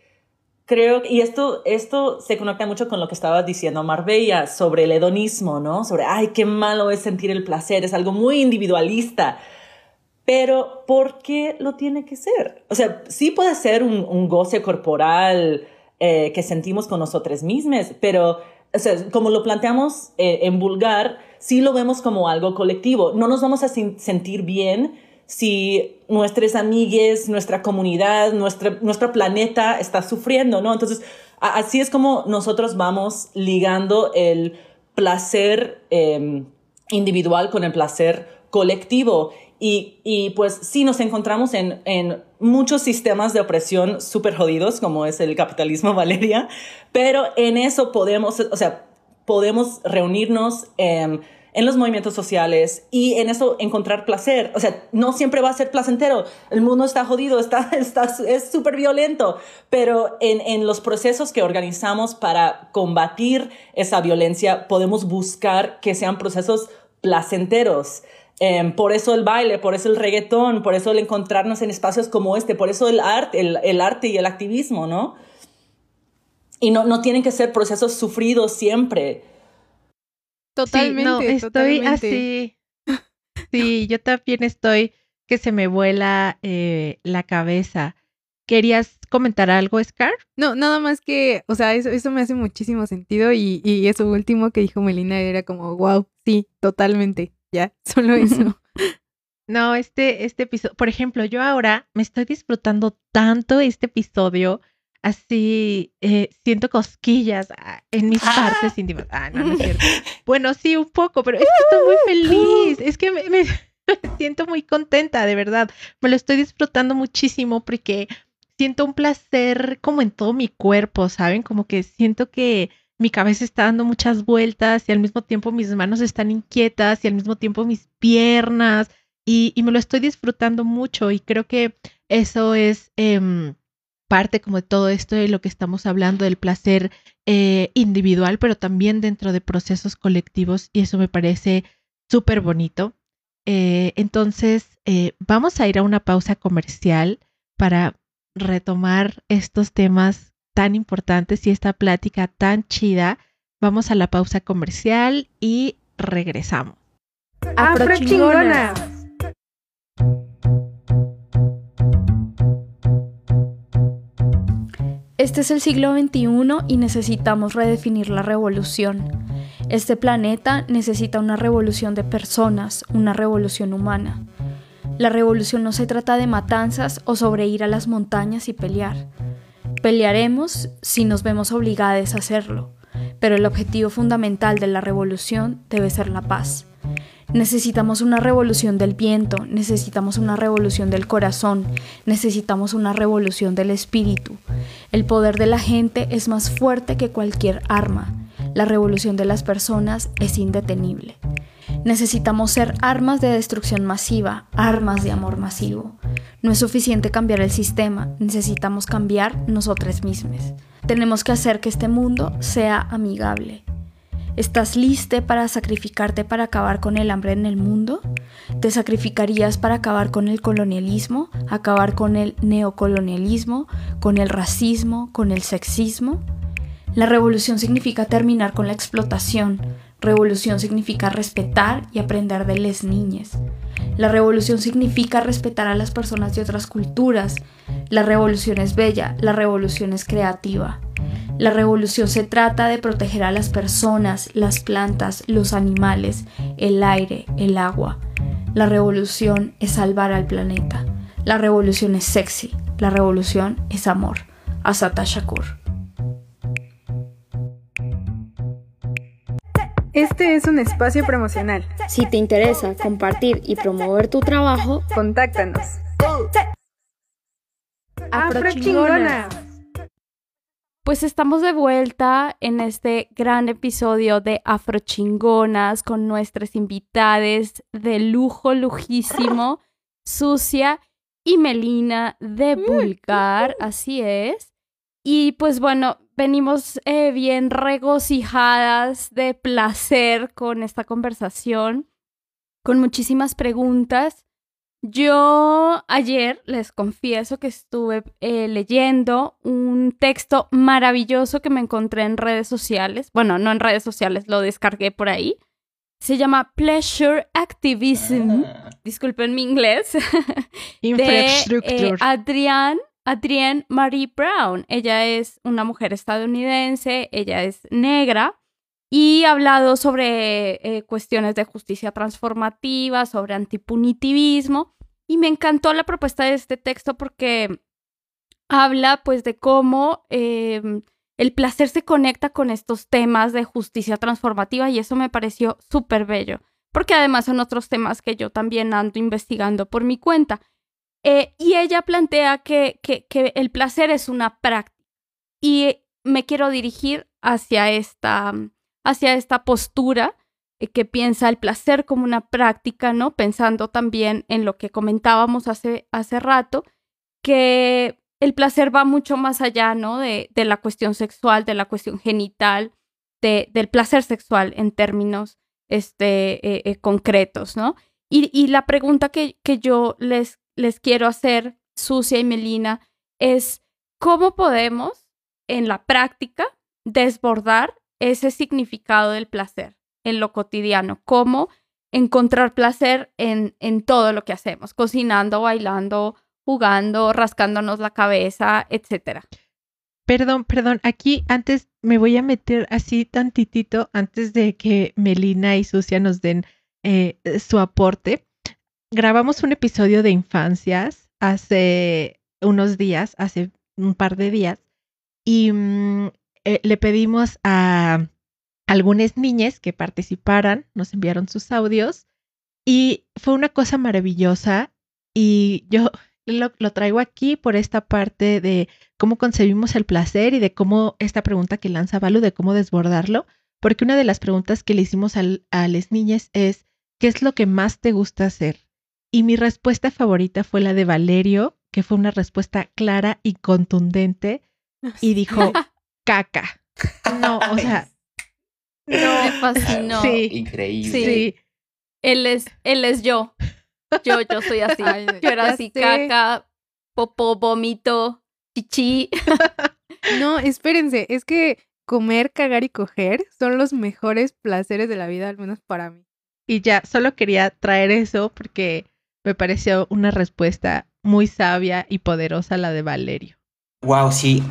creo, y esto, esto se conecta mucho con lo que estaba diciendo Marbella sobre el hedonismo, ¿no? Sobre, ay, qué malo es sentir el placer, es algo muy individualista. Pero, ¿por qué lo tiene que ser? O sea, sí puede ser un, goce corporal eh, que sentimos con nosotros mismos, pero, o sea, como lo planteamos eh, en vulgar, sí lo vemos como algo colectivo. No nos vamos a sentir bien si nuestras amigues, nuestra comunidad, nuestro planeta está sufriendo, ¿no? Entonces, así es como nosotros vamos ligando el placer em, individual con el placer colectivo. Y, y, pues sí nos encontramos en, en muchos sistemas de opresión súper jodidos, como es el capitalismo, Valeria, pero en eso podemos, o sea, podemos reunirnos en los movimientos sociales y en eso encontrar placer. O sea, no siempre va a ser placentero. El mundo está jodido, está, está, es súper violento, pero en, en los procesos que organizamos para combatir esa violencia podemos buscar que sean procesos placenteros. Em, por eso el baile, por eso el reggaetón, por eso el encontrarnos en espacios como este, por eso el arte, el, el arte y el activismo, ¿no? Y no, no tienen que ser procesos sufridos siempre. Totalmente. Sí, no, estoy así. Sí, yo también estoy que se me vuela eh, la cabeza. ¿Querías comentar algo, Scar? No, nada más que, o sea, eso, eso me hace muchísimo sentido y, y eso último que dijo Melina era como, wow, sí, totalmente, ya, solo eso. no, este, este episodio, por ejemplo, yo ahora me estoy disfrutando tanto este episodio así eh, siento cosquillas ah, en mis partes íntimas. Ah, no, no es cierto. Bueno, sí, un poco, pero es que estoy muy feliz. Es que me, me, siento muy contenta, de verdad. Me lo estoy disfrutando muchísimo porque siento un placer como en todo mi cuerpo, ¿saben? Como que siento que mi cabeza está dando muchas vueltas y al mismo tiempo mis manos están inquietas y al mismo tiempo mis piernas y, y me lo estoy disfrutando mucho y creo que eso es... Eh, parte como de todo esto de lo que estamos hablando del placer eh, individual, pero también dentro de procesos colectivos y eso me parece súper bonito. Eh, entonces, eh, vamos a ir a una pausa comercial para retomar estos temas tan importantes y esta plática tan chida. Vamos a la pausa comercial y regresamos. Afro Este es el siglo XXI y necesitamos redefinir la revolución. Este planeta necesita una revolución de personas, una revolución humana. La revolución no se trata de matanzas o sobre ir a las montañas y pelear. Pelearemos si nos vemos obligados a hacerlo, pero el objetivo fundamental de la revolución debe ser la paz. Necesitamos una revolución del viento, necesitamos una revolución del corazón, necesitamos una revolución del espíritu. El poder de la gente es más fuerte que cualquier arma. La revolución de las personas es indetenible. Necesitamos ser armas de destrucción masiva, armas de amor masivo. No es suficiente cambiar el sistema, necesitamos cambiar nosotros mismos. Tenemos que hacer que este mundo sea amigable. ¿Estás liste para sacrificarte para acabar con el hambre en el mundo? ¿Te sacrificarías para acabar con el colonialismo, acabar con el neocolonialismo, con el racismo, con el sexismo? La revolución significa terminar con la explotación. Revolución significa respetar y aprender de las niñas. La revolución significa respetar a las personas de otras culturas. La revolución es bella, la revolución es creativa. La revolución se trata de proteger a las personas, las plantas, los animales, el aire, el agua. La revolución es salvar al planeta. La revolución es sexy. La revolución es amor. Asata Shakur. Este es un espacio promocional. Si te interesa compartir y promover tu trabajo, contáctanos. Afro chingona. Pues estamos de vuelta en este gran episodio de Afrochingonas con nuestras invitadas de lujo, lujísimo, Sucia y Melina de Vulgar, así es. Y pues bueno, venimos eh, bien regocijadas de placer con esta conversación, con muchísimas preguntas yo ayer les confieso que estuve eh, leyendo un texto maravilloso que me encontré en redes sociales. Bueno, no en redes sociales, lo descargué por ahí. Se llama Pleasure Activism. Ah. Disculpen mi inglés. de eh, Adrienne, Adrienne Marie Brown. Ella es una mujer estadounidense, ella es negra y ha hablado sobre eh, cuestiones de justicia transformativa, sobre antipunitivismo Y me encantó la propuesta de este texto porque habla pues de cómo em, el placer se conecta con estos temas de justicia transformativa y eso me pareció súper bello, porque además son otros temas que yo también ando investigando por mi cuenta. Eh, y ella plantea que, que, que el placer es una práctica y me quiero dirigir hacia esta, hacia esta postura eh, que piensa el placer como una práctica, ¿no? Pensando también en lo que comentábamos hace, hace rato, que el placer va mucho más allá, ¿no? De, de la cuestión sexual, de la cuestión genital, de, del placer sexual en términos este, eh, eh, concretos, ¿no? Y, y, la pregunta que, que yo les, les quiero hacer, Sucia y Melina, es cómo podemos en la práctica desbordar ese significado del placer en lo cotidiano, cómo encontrar placer en, en todo lo que hacemos, cocinando, bailando, jugando, rascándonos la cabeza, etcétera. Perdón, perdón, aquí antes me voy a meter así tantitito antes de que Melina y Sucia nos den eh, su aporte. Grabamos un episodio de infancias hace unos días, hace un par de días, y mm, eh, le pedimos a algunas niñas que participaran, nos enviaron sus audios y fue una cosa maravillosa y yo lo, traigo aquí por esta parte de cómo concebimos el placer y de cómo esta pregunta que lanza Valu, de cómo desbordarlo, porque una de las preguntas que le hicimos a las niñas es, ¿qué es lo que más te gusta hacer? Y mi respuesta favorita fue la de Valerio, que fue una respuesta clara y contundente, y dijo, caca. No, o sea, no. Me fascinó. Sí. Increíble. Sí. Él es, él es yo. Yo, yo soy así. yo era así, caca, popó, vómito, chichi. no, espérense, es que comer, cagar y coger son los mejores placeres de la vida, al menos para mí. Y ya, solo quería traer eso porque me pareció una respuesta muy sabia y poderosa la de Valerio. Wow, sí,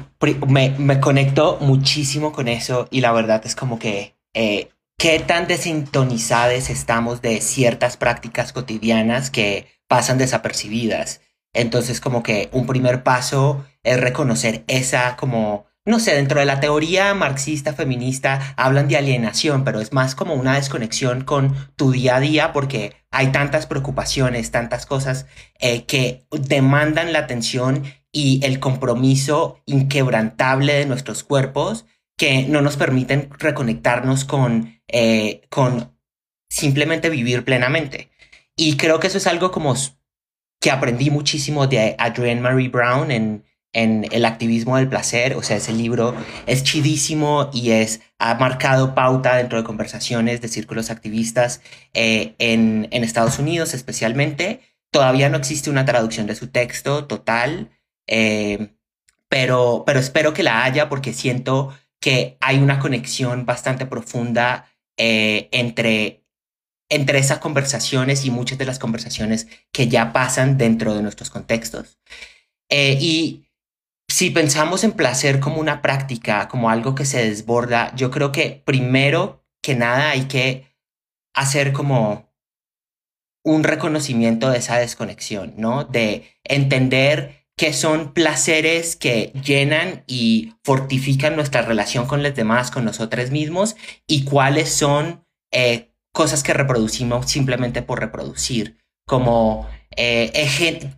me, me conecto muchísimo con eso y la verdad es como que eh, qué tan desintonizadas estamos de ciertas prácticas cotidianas que pasan desapercibidas. Entonces, como que un primer paso es reconocer esa como, no sé, dentro de la teoría marxista feminista hablan de alienación, pero es más como una desconexión con tu día a día porque hay tantas preocupaciones, tantas cosas eh, que demandan la atención y el compromiso inquebrantable de nuestros cuerpos que no nos permiten reconectarnos con, eh, con simplemente vivir plenamente. Y creo que eso es algo como que aprendí muchísimo de Adrienne Marie Brown en, en El activismo del placer. O sea, ese libro es chidísimo y es, ha marcado pauta dentro de conversaciones de círculos activistas eh, en, en Estados Unidos especialmente. Todavía no existe una traducción de su texto total, eh, pero, pero espero que la haya porque siento que hay una conexión bastante profunda eh, entre, entre esas conversaciones y muchas de las conversaciones que ya pasan dentro de nuestros contextos. Eh, y si pensamos en placer como una práctica, como algo que se desborda, yo creo que primero que nada hay que hacer como un reconocimiento de esa desconexión, ¿no? De entender que son placeres que llenan y fortifican nuestra relación con los demás, con nosotros mismos, y cuáles son eh, cosas que reproducimos simplemente por reproducir, como eh,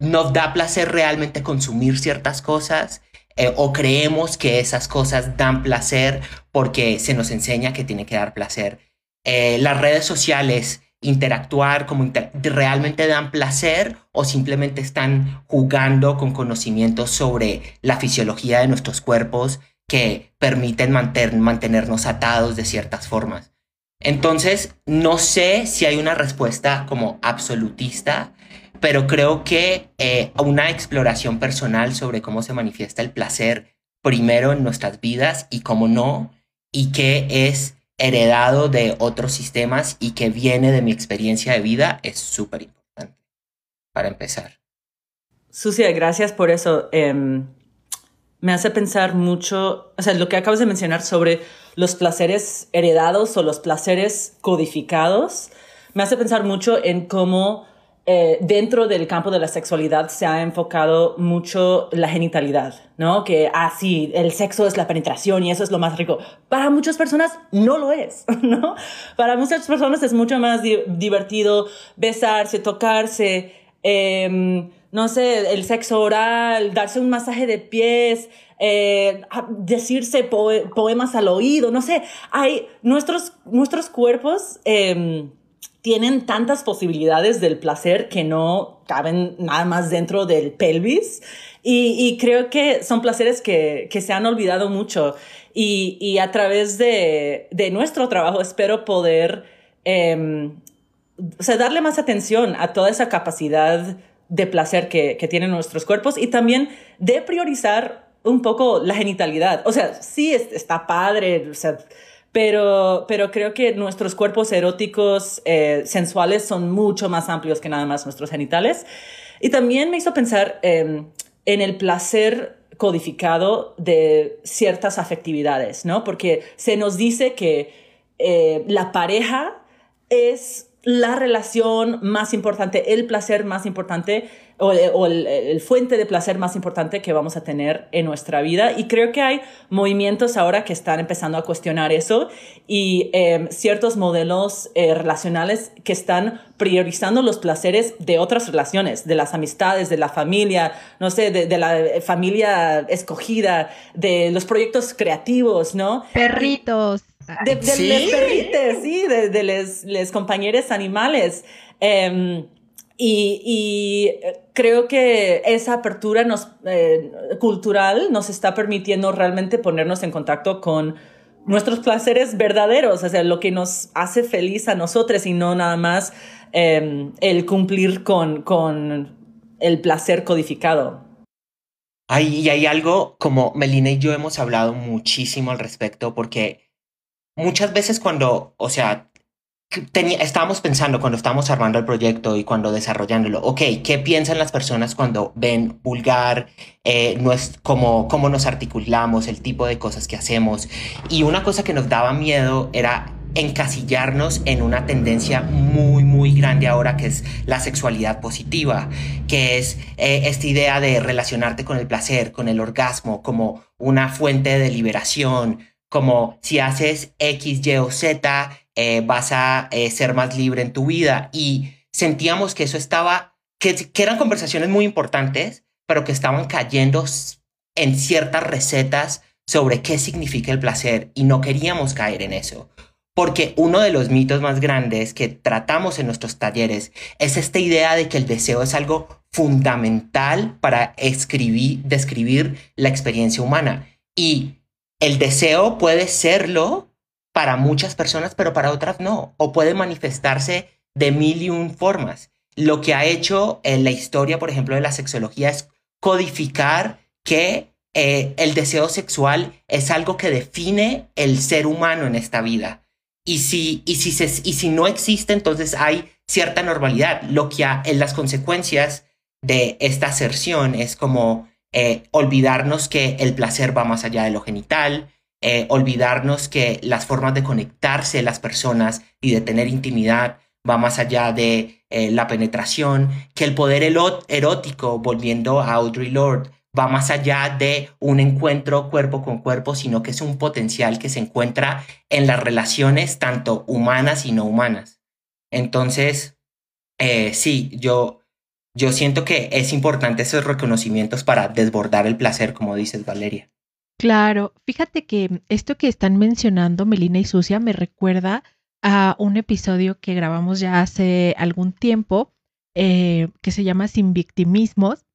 nos da placer realmente consumir ciertas cosas eh, o creemos que esas cosas dan placer porque se nos enseña que tiene que dar placer. las redes sociales interactuar, como realmente dan placer o simplemente están jugando con conocimientos sobre la fisiología de nuestros cuerpos que permiten mantenernos atados de ciertas formas. Entonces, no sé si hay una respuesta como absolutista, pero creo que eh, una exploración personal sobre cómo se manifiesta el placer primero en nuestras vidas y cómo no, y qué es heredado de otros sistemas y que viene de mi experiencia de vida es súper importante para empezar. Sucia, gracias por eso. Em, me hace pensar mucho, o sea, lo que acabas de mencionar sobre los placeres heredados o los placeres codificados, me hace pensar mucho en cómo eh, dentro del campo de la sexualidad se ha enfocado mucho la genitalidad, ¿no? Que, ah, sí, el sexo es la penetración y eso es lo más rico. Para muchas personas no lo es, ¿no? Para muchas personas es mucho más divertido besarse, tocarse, em, no sé, el sexo oral, darse un masaje de pies, eh, decirse poemas al oído, no sé, hay nuestros, nuestros cuerpos eh, tienen tantas posibilidades del placer que no caben nada más dentro del pelvis. Y, creo que son placeres que, se han olvidado mucho. Y, a través de, nuestro trabajo espero poder em, darle más atención a toda esa capacidad de placer que, tienen nuestros cuerpos y también de priorizar un poco la genitalidad. O sea, sí está padre, o sea, pero, pero creo que nuestros cuerpos eróticos eh, sensuales son mucho más amplios que nada más nuestros genitales. Y también me hizo pensar em, en el placer codificado de ciertas afectividades, ¿no? Porque se nos dice que eh, la pareja es la relación más importante, el placer más importante o, el, fuente de placer más importante que vamos a tener en nuestra vida. Y creo que hay movimientos ahora que están empezando a cuestionar eso y em, ciertos modelos eh, relacionales que están priorizando los placeres de otras relaciones, de las amistades, de la familia, no sé, de, la familia escogida, de los proyectos creativos, ¿no? Perritos. De, de ¿Sí? perritos, sí, de, los compañeros animales. Em, y, eh, creo que esa apertura eh, cultural nos está permitiendo realmente ponernos en contacto con nuestros placeres verdaderos, o sea, lo que nos hace feliz a nosotros y no nada más em, el cumplir con, con el placer codificado. Ay, y hay algo como Melina y yo hemos hablado muchísimo al respecto porque muchas veces cuando, o sea, estábamos pensando cuando estábamos armando el proyecto y cuando desarrollándolo, ok, ¿qué piensan las personas cuando ven vulgar, eh, cómo, cómo nos articulamos, el tipo de cosas que hacemos? Y una cosa que nos daba miedo era encasillarnos en una tendencia muy, muy grande ahora que es la sexualidad positiva, que es eh, esta idea de relacionarte con el placer, con el orgasmo, como una fuente de liberación, como si haces X, Y o Z, eh, vas a eh, ser más libre en tu vida. Y sentíamos que eso estaba, que, que eran conversaciones muy importantes, pero que estaban cayendo en ciertas recetas sobre qué significa el placer y no queríamos caer en eso. Porque uno de los mitos más grandes que tratamos en nuestros talleres es esta idea de que el deseo es algo fundamental para escribir, describir la experiencia humana. Y el deseo puede serlo para muchas personas, pero para otras no, o puede manifestarse de mil y un formas. Lo que ha hecho en la historia, por ejemplo, de la sexología es codificar que eh, el deseo sexual es algo que define el ser humano en esta vida. Y si, y si, no existe, entonces hay cierta normalidad. Lo que en las consecuencias de esta aserción es como eh, olvidarnos que el placer va más allá de lo genital, eh, olvidarnos que las formas de conectarse las personas y de tener intimidad va más allá de eh, la penetración, que el poder erótico, volviendo a Audrey Lorde, va más allá de un encuentro cuerpo con cuerpo, sino que es un potencial que se encuentra en las relaciones tanto humanas y no humanas. Entonces, sí, yo, yo siento que es importante esos reconocimientos para desbordar el placer, como dices, Valeria. Claro, fíjate que esto que están mencionando Melina y Sucia me recuerda a un episodio que grabamos ya hace algún tiempo eh, que se llama Sin Victimismos.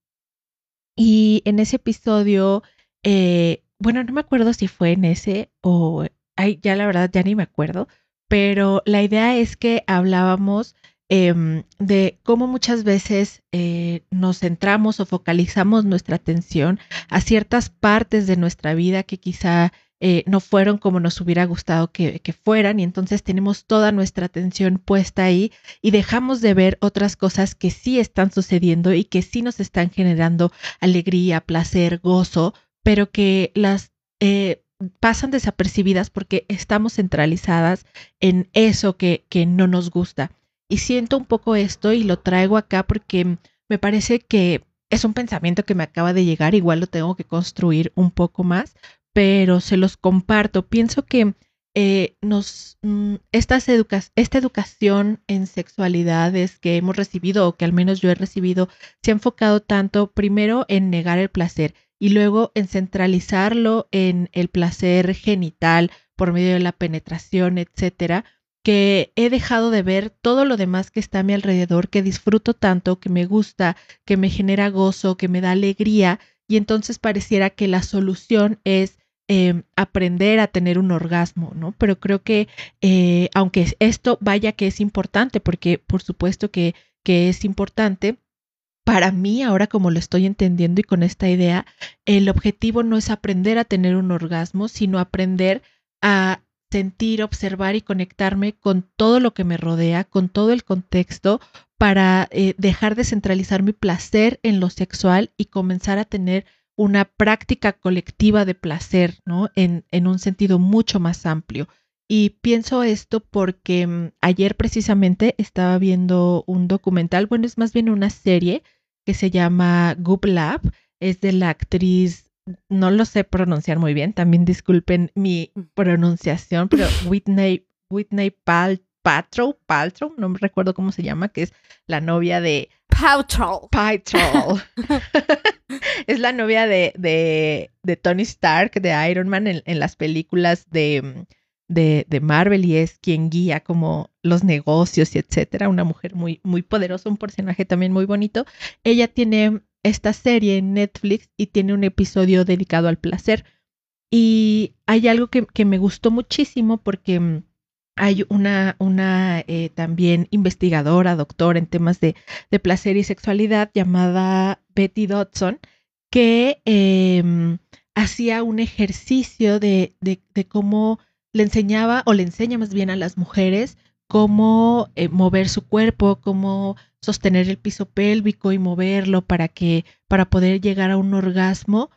Y en ese episodio, eh, bueno, no me acuerdo si fue en ese o, ay, ya la verdad ya ni me acuerdo, pero la idea es que hablábamos Em, de cómo muchas veces eh, nos centramos o focalizamos nuestra atención a ciertas partes de nuestra vida que quizá eh, no fueron como nos hubiera gustado que, fueran y entonces tenemos toda nuestra atención puesta ahí y dejamos de ver otras cosas que sí están sucediendo y que sí nos están generando alegría, placer, gozo, pero que las eh, pasan desapercibidas porque estamos centralizadas en eso que no nos gusta. Y siento un poco esto y lo traigo acá porque me parece que es un pensamiento que me acaba de llegar, igual lo tengo que construir un poco más, pero se los comparto. Pienso que eh, nos, mm, estas esta educación en sexualidades que hemos recibido, o que al menos yo he recibido, se ha enfocado tanto primero en negar el placer y luego en centralizarlo en el placer genital por medio de la penetración, etcétera, que he dejado de ver todo lo demás que está a mi alrededor, que disfruto tanto, que me gusta, que me genera gozo, que me da alegría, y entonces pareciera que la solución es Em, aprender a tener un orgasmo, ¿no? Pero creo que eh, aunque esto vaya que es importante, porque por supuesto que, que es importante, para mí, ahora como lo estoy entendiendo y con esta idea, el objetivo no es aprender a tener un orgasmo, sino aprender a sentir, observar y conectarme con todo lo que me rodea, con todo el contexto, para eh, dejar de centralizar mi placer en lo sexual y comenzar a tener una práctica colectiva de placer, ¿no? En, en un sentido mucho más amplio. Y pienso esto porque mm, ayer precisamente estaba viendo un documental, bueno, es más bien una serie que se llama Goop Lab, es de la actriz, no lo sé pronunciar muy bien, también disculpen mi mm. pronunciación, pero Whitney, Whitney Paltrow, Paltrow, no me recuerdo cómo se llama, que es la novia de Paltrow. Paltrow. es la novia de, de, Tony Stark, de Iron Man en, las películas de, de, de, Marvel y es quien guía como los negocios y etcétera. Una mujer muy, muy poderosa, un personaje también muy bonito. Ella tiene esta serie en Netflix y tiene un episodio dedicado al placer. Y hay algo que, que me gustó muchísimo porque mm, hay una, una eh, también investigadora, doctora en temas de, de, placer y sexualidad llamada Betty Dodson, que em, hacía un ejercicio de, de, cómo le enseñaba o le enseña más bien a las mujeres cómo eh, mover su cuerpo, cómo sostener el piso pélvico y moverlo para que para poder llegar a un orgasmo.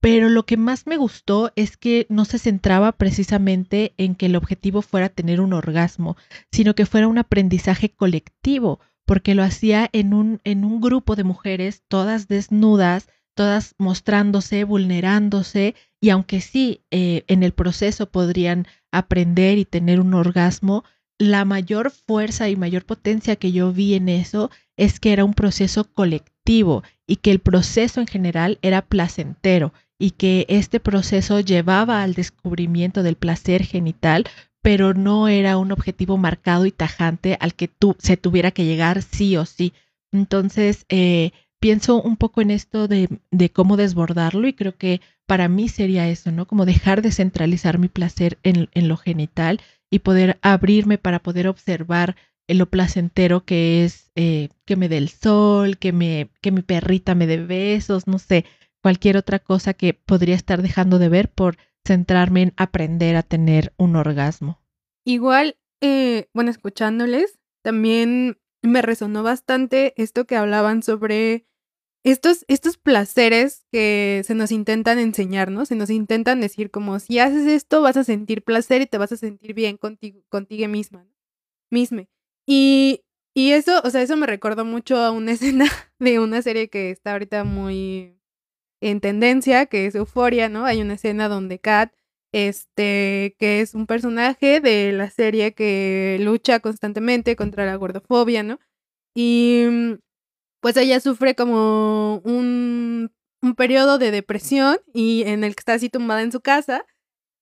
Pero lo que más me gustó es que no se centraba precisamente en que el objetivo fuera tener un orgasmo, sino que fuera un aprendizaje colectivo, porque lo hacía en un, en un grupo de mujeres, todas desnudas, todas mostrándose, vulnerándose, y aunque sí eh, en el proceso podrían aprender y tener un orgasmo, la mayor fuerza y mayor potencia que yo vi en eso es que era un proceso colectivo y que el proceso en general era placentero y que este proceso llevaba al descubrimiento del placer genital, pero no era un objetivo marcado y tajante al que se tuviera que llegar sí o sí. Entonces, eh, pienso un poco en esto de, de, cómo desbordarlo y creo que para mí sería eso, ¿no? Como dejar de centralizar mi placer en, en lo genital y poder abrirme para poder observar lo placentero que es eh, que me dé el sol, que, me, que mi perrita me dé besos, no sé, cualquier otra cosa que podría estar dejando de ver por centrarme en aprender a tener un orgasmo. Igual, eh, bueno, escuchándoles, también me resonó bastante esto que hablaban sobre estos, estos placeres que se nos intentan enseñar, ¿no? Se nos intentan decir como si haces esto vas a sentir placer y te vas a sentir bien contigo, contigo misma, ¿no? Misme. Y, y eso, o sea, eso me recordó mucho a una escena de una serie que está ahorita muy en tendencia, que es Euforia, ¿no? Hay una escena donde Kat, este, que es un personaje de la serie que lucha constantemente contra la gordofobia, ¿no? Y pues ella sufre como un, un periodo de depresión y en el que está así tumbada en su casa,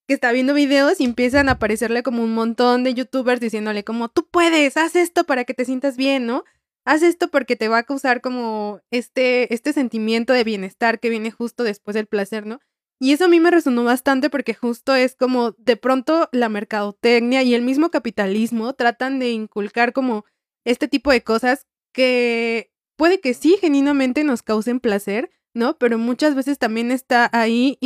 que está viendo videos y empiezan a aparecerle como un montón de youtubers diciéndole como, tú puedes, haz esto para que te sientas bien, ¿no? haz esto porque te va a causar como este, este sentimiento de bienestar que viene justo después del placer, ¿no? Y eso a mí me resonó bastante porque justo es como de pronto la mercadotecnia y el mismo capitalismo tratan de inculcar como este tipo de cosas que puede que sí genuinamente nos causen placer, ¿no? Pero muchas veces también está ahí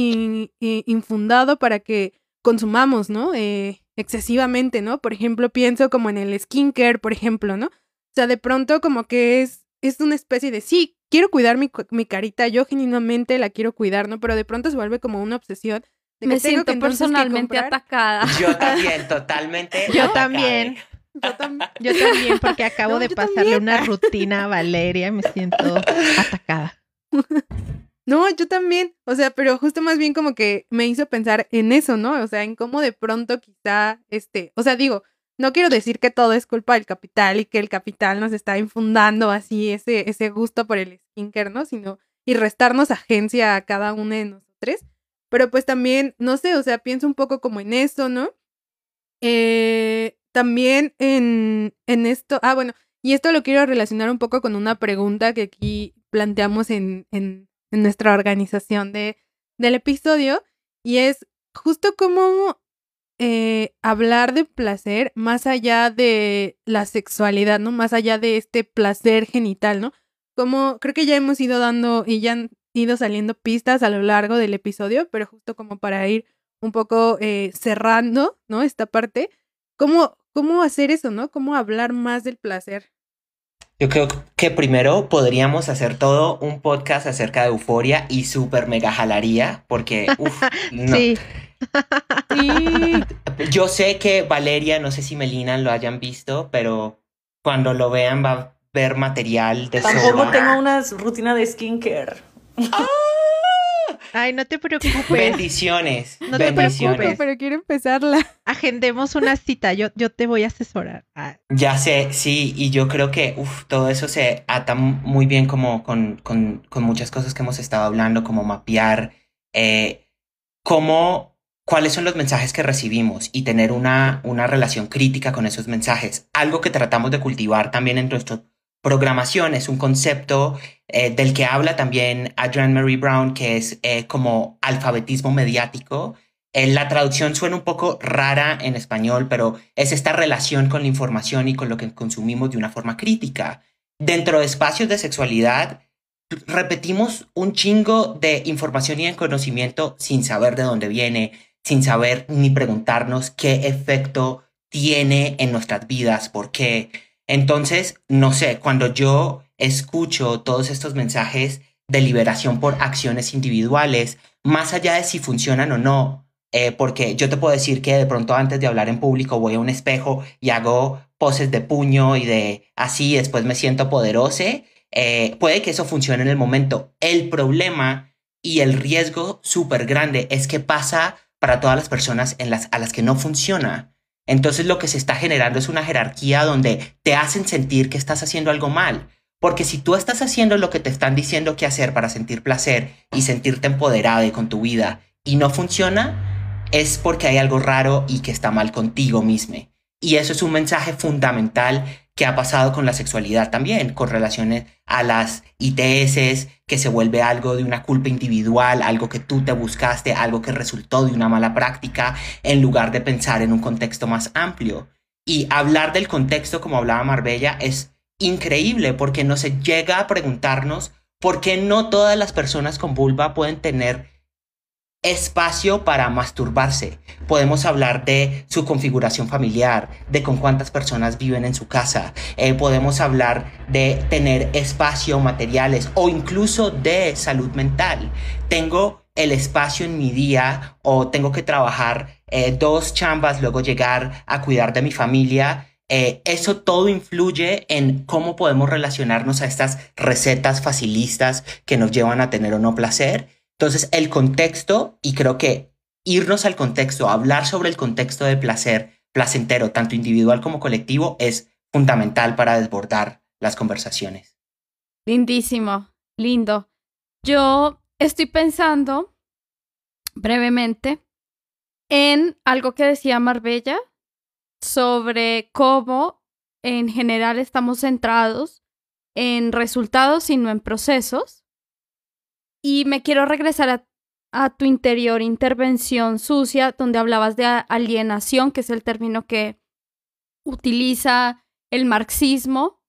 infundado para que consumamos, ¿no? Eh, excesivamente, ¿no? Por ejemplo, pienso como en el skincare, por ejemplo, ¿no? sea, de pronto como que es, es una especie de, sí, quiero cuidar mi, mi carita, yo genuinamente la quiero cuidar, ¿no? Pero de pronto se vuelve como una obsesión. Me siento personalmente atacada. Yo también, totalmente. Yo también. Yo también. Yo también, porque acabo No, de pasarle también. una rutina a Valeria y me siento atacada. No, yo también. O sea, pero justo más bien como que me hizo pensar en eso, ¿no? O sea, en cómo de pronto quizá, este, o sea, digo, no quiero decir que todo es culpa del capital y que el capital nos está infundando así ese, ese gusto por el skincare, ¿no? Sino, y restarnos agencia a cada uno de nosotros. Pero pues también, no sé, o sea, pienso un poco como en eso, ¿no? Eh, también en, en esto, ah, bueno, y esto lo quiero relacionar un poco con una pregunta que aquí planteamos en, en, nuestra organización de, del episodio, y es justo cómo eh, hablar de placer más allá de la sexualidad, ¿no? Más allá de este placer genital, ¿no? Como creo que ya hemos ido dando y ya han ido saliendo pistas a lo largo del episodio, pero justo como para ir un poco eh, cerrando, ¿no? Esta parte, ¿cómo, ¿cómo hacer eso, ¿no? ¿Cómo hablar más del placer? Yo creo que primero podríamos hacer todo un podcast acerca de euforia y super mega jalaría, porque, uff, no. Sí, Sí, Yo sé que Valeria, no sé si Melina lo hayan visto, pero cuando lo vean va a ver material de Tampoco tengo una rutina de skincare. Ay, no te preocupes. Bendiciones, No te bendiciones. preocupes. pero quiero empezarla. Agendemos una cita, yo, yo te voy a asesorar. Ah, Ya sé, sí, y yo creo que uf, todo eso se ata muy bien como con, con, con muchas cosas que hemos estado hablando, como mapear eh, cómo, cuáles son los mensajes que recibimos y tener una, una relación crítica con esos mensajes. Algo que tratamos de cultivar también en nuestra programación es un concepto eh, del que habla también Adrienne Mary Brown, que es eh, como alfabetismo mediático. Eh, la traducción suena un poco rara en español, pero es esta relación con la información y con lo que consumimos de una forma crítica. Dentro de espacios de sexualidad, repetimos un chingo de información y de conocimiento sin saber de dónde viene, sin saber ni preguntarnos qué efecto tiene en nuestras vidas, por qué. Entonces, no sé, cuando yo escucho todos estos mensajes de liberación por acciones individuales, más allá de si funcionan o no, eh, porque yo te puedo decir que de pronto antes de hablar en público voy a un espejo y hago poses de puño y de así, después me siento poderoso, eh, puede que eso funcione en el momento. El problema y el riesgo súper grande es que pasa para todas las personas en las, a las que no funciona. Entonces lo que se está generando es una jerarquía donde te hacen sentir que estás haciendo algo mal. Porque si tú estás haciendo lo que te están diciendo que hacer para sentir placer y sentirte empoderada y con tu vida y no funciona, es porque hay algo raro y que está mal contigo mismo. Y eso es un mensaje fundamental que ha pasado con la sexualidad también, con relaciones a las ITS, que se vuelve algo de una culpa individual, algo que tú te buscaste, algo que resultó de una mala práctica, en lugar de pensar en un contexto más amplio. Y hablar del contexto, como hablaba Marbella, es increíble porque no se llega a preguntarnos por qué no todas las personas con vulva pueden tener espacio para masturbarse. Podemos hablar de su configuración familiar, de con cuántas personas viven en su casa. Eh, podemos hablar de tener espacio, materiales o incluso de salud mental. Tengo el espacio en mi día o tengo que trabajar eh, dos chambas, luego llegar a cuidar de mi familia. Eh, eso todo influye en cómo podemos relacionarnos a estas recetas facilistas que nos llevan a tener o no placer. Entonces, el contexto, y creo que irnos al contexto, hablar sobre el contexto de placer placentero, tanto individual como colectivo, es fundamental para desbordar las conversaciones. Lindísimo, lindo. Yo estoy pensando brevemente en algo que decía Marbella sobre cómo en general estamos centrados en resultados y no en procesos. Y me quiero regresar a, tu interior intervención sucia, donde hablabas de alienación, que es el término que utiliza el marxismo.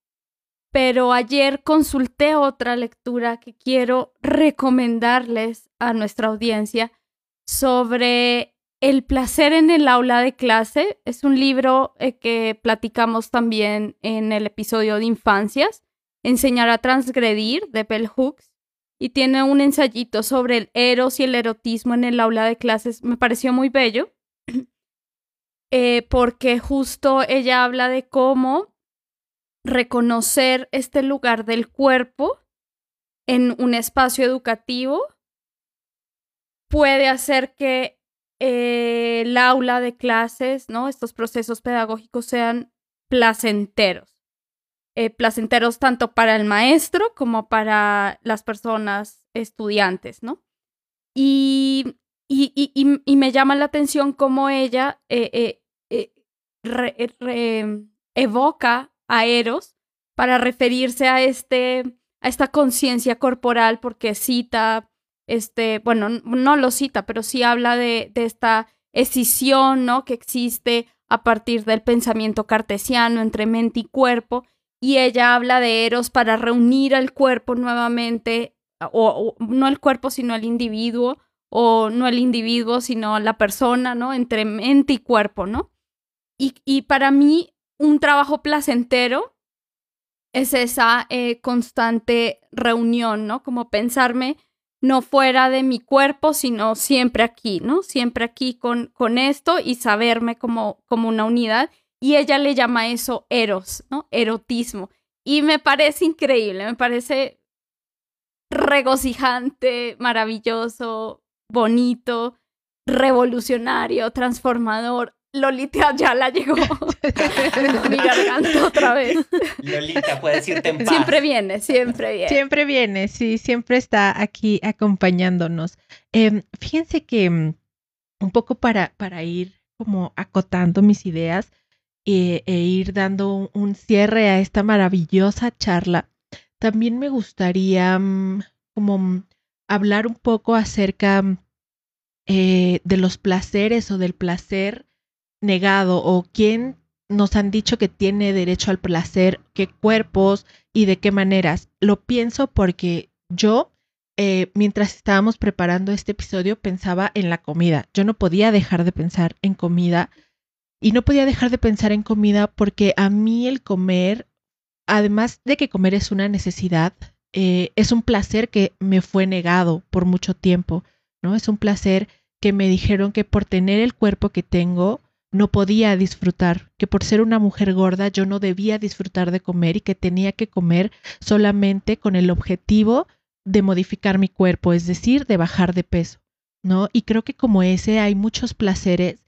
Pero ayer consulté otra lectura que quiero recomendarles a nuestra audiencia sobre el placer en el aula de clase. Es un libro eh, que platicamos también en el episodio de infancias, Enseñar a transgredir de Bell Hooks y tiene un ensayito sobre el eros y el erotismo en el aula de clases. Me pareció muy bello. eh, porque justo ella habla de cómo reconocer este lugar del cuerpo en un espacio educativo puede hacer que eh, el aula de clases, ¿no? Estos procesos pedagógicos sean placenteros. Eh, placenteros tanto para el maestro como para las personas estudiantes, ¿no? Y, y, y, me llama la atención cómo ella eh, evoca a Eros para referirse a, este, a esta conciencia corporal, porque cita este, bueno, no lo cita, pero sí habla de, de esta escisión, ¿no? Que existe a partir del pensamiento cartesiano entre mente y cuerpo, y ella habla de Eros para reunir al cuerpo nuevamente, o, no el cuerpo, sino el individuo, o no el individuo, sino la persona, ¿no? Entre mente y cuerpo, ¿no? Y, para mí, un trabajo placentero es esa eh, constante reunión, ¿no? Como pensarme no fuera de mi cuerpo, sino siempre aquí, ¿no? Siempre aquí con, con esto y saberme como, como una unidad. Y ella le llama eso eros, ¿no? Erotismo. Y me parece increíble, me parece regocijante, maravilloso, bonito, revolucionario, transformador. Lolita ya la llegó mi garganta otra vez. Lolita, puedes irte en paz. Siempre viene, siempre viene. Siempre viene, sí, siempre está aquí acompañándonos. Em, fíjense que mm, un poco para, para ir como acotando mis ideas e, e ir dando un, cierre a esta maravillosa charla, también me gustaría mm, como mm, hablar un poco acerca eh, de los placeres o del placer negado o quién nos han dicho que tiene derecho al placer, qué cuerpos y de qué maneras. Lo pienso porque yo, eh, mientras estábamos preparando este episodio, pensaba en la comida. Yo no podía dejar de pensar en comida y no podía dejar de pensar en comida porque a mí el comer, además de que comer es una necesidad, eh, es un placer que me fue negado por mucho tiempo, ¿no? Es un placer que me dijeron que por tener el cuerpo que tengo, no podía disfrutar, que por ser una mujer gorda yo no debía disfrutar de comer y que tenía que comer solamente con el objetivo de modificar mi cuerpo, es decir, de bajar de peso, ¿no? Y creo que como ese hay muchos placeres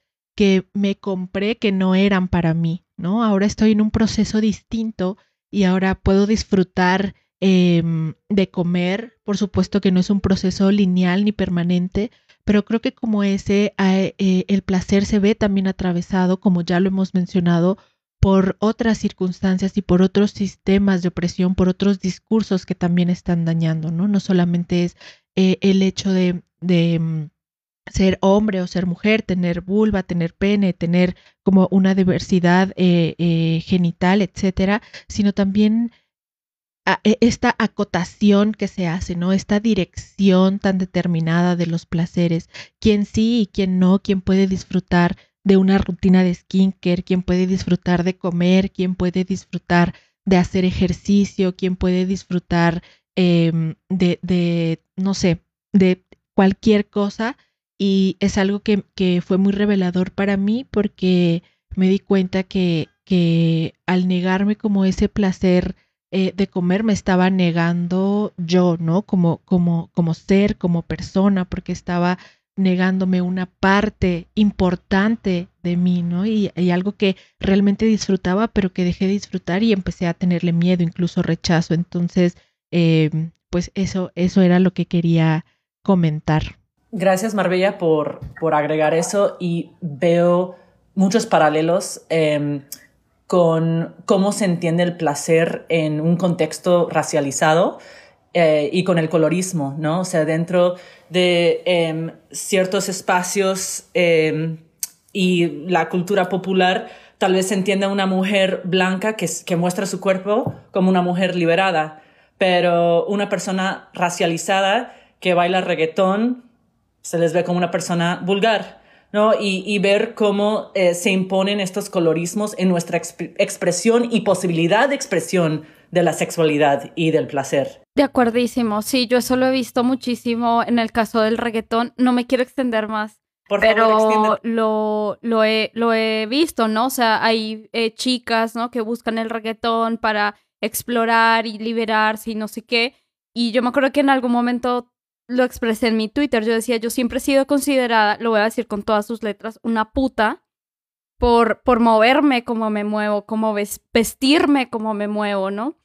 que me compré que no eran para mí, ¿no? Ahora estoy en un proceso distinto y ahora puedo disfrutar em, de comer, por supuesto que no es un proceso lineal ni permanente, pero creo que como ese, eh, el placer se ve también atravesado, como ya lo hemos mencionado, por otras circunstancias y por otros sistemas de opresión, por otros discursos que también están dañando, ¿no? No solamente es eh, el hecho de, de mm, ser hombre o ser mujer, tener vulva, tener pene, tener como una diversidad genital, etcétera, sino también e, esta acotación que se hace, ¿no? Esta dirección tan determinada de los placeres, quién sí y quién no, quién puede disfrutar de una rutina de skincare, quién puede disfrutar de comer, quién puede disfrutar de hacer ejercicio, quién puede disfrutar em, de, de, no sé, de cualquier cosa. Y es algo que, que, fue muy revelador para mí porque me di cuenta que, que al negarme como ese placer eh, de comer me estaba negando yo, ¿no? Como, como, como ser, como persona, porque estaba negándome una parte importante de mí, ¿no? Y, algo que realmente disfrutaba, pero que dejé de disfrutar y empecé a tenerle miedo, incluso rechazo. Entonces, em, pues eso, eso era lo que quería comentar. Gracias, Marbella, por, por agregar eso y veo muchos paralelos. Em, con cómo se entiende el placer en un contexto racializado eh, y con el colorismo, ¿no? O sea, dentro de em, ciertos espacios em, y la cultura popular, tal vez se entienda una mujer blanca que, que muestra su cuerpo como una mujer liberada, pero una persona racializada que baila reggaetón se les ve como una persona vulgar. ¿no? Y, ver cómo eh, se imponen estos colorismos en nuestra expresión y posibilidad de expresión de la sexualidad y del placer. De acuerdísimo, sí, yo eso lo he visto muchísimo en el caso del reggaetón. No me quiero extender más Por pero favor, extiende. lo, lo, he, lo he visto, ¿no? O sea, hay eh, chicas, ¿no? Que buscan el reggaetón para explorar y liberarse y no sé qué. Y yo me acuerdo que en algún momento lo expresé en mi Twitter. Yo decía, yo siempre he sido considerada, lo voy a decir con todas sus letras, una puta por, por moverme como me muevo, como ves- vestirme como me muevo, ¿no?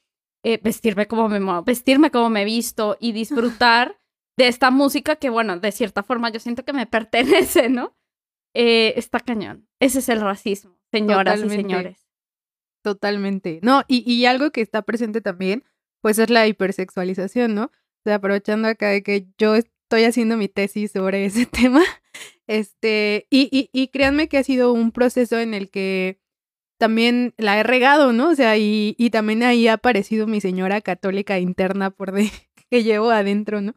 Eh, vestirme como me muevo, vestirme como me visto y disfrutar de esta música que, bueno, de cierta forma yo siento que me pertenece, ¿no? Eh, está cañón. Ese es el racismo, señoras y señores. Totalmente. No, y, y algo que está presente también, pues es la hipersexualización, ¿no? Aprovechando acá de que yo estoy haciendo mi tesis sobre ese tema, este, y, y, y créanme que ha sido un proceso en el que también la he regado, ¿no? O sea, y, y también ahí ha aparecido mi señora católica interna por de que llevo adentro, ¿no?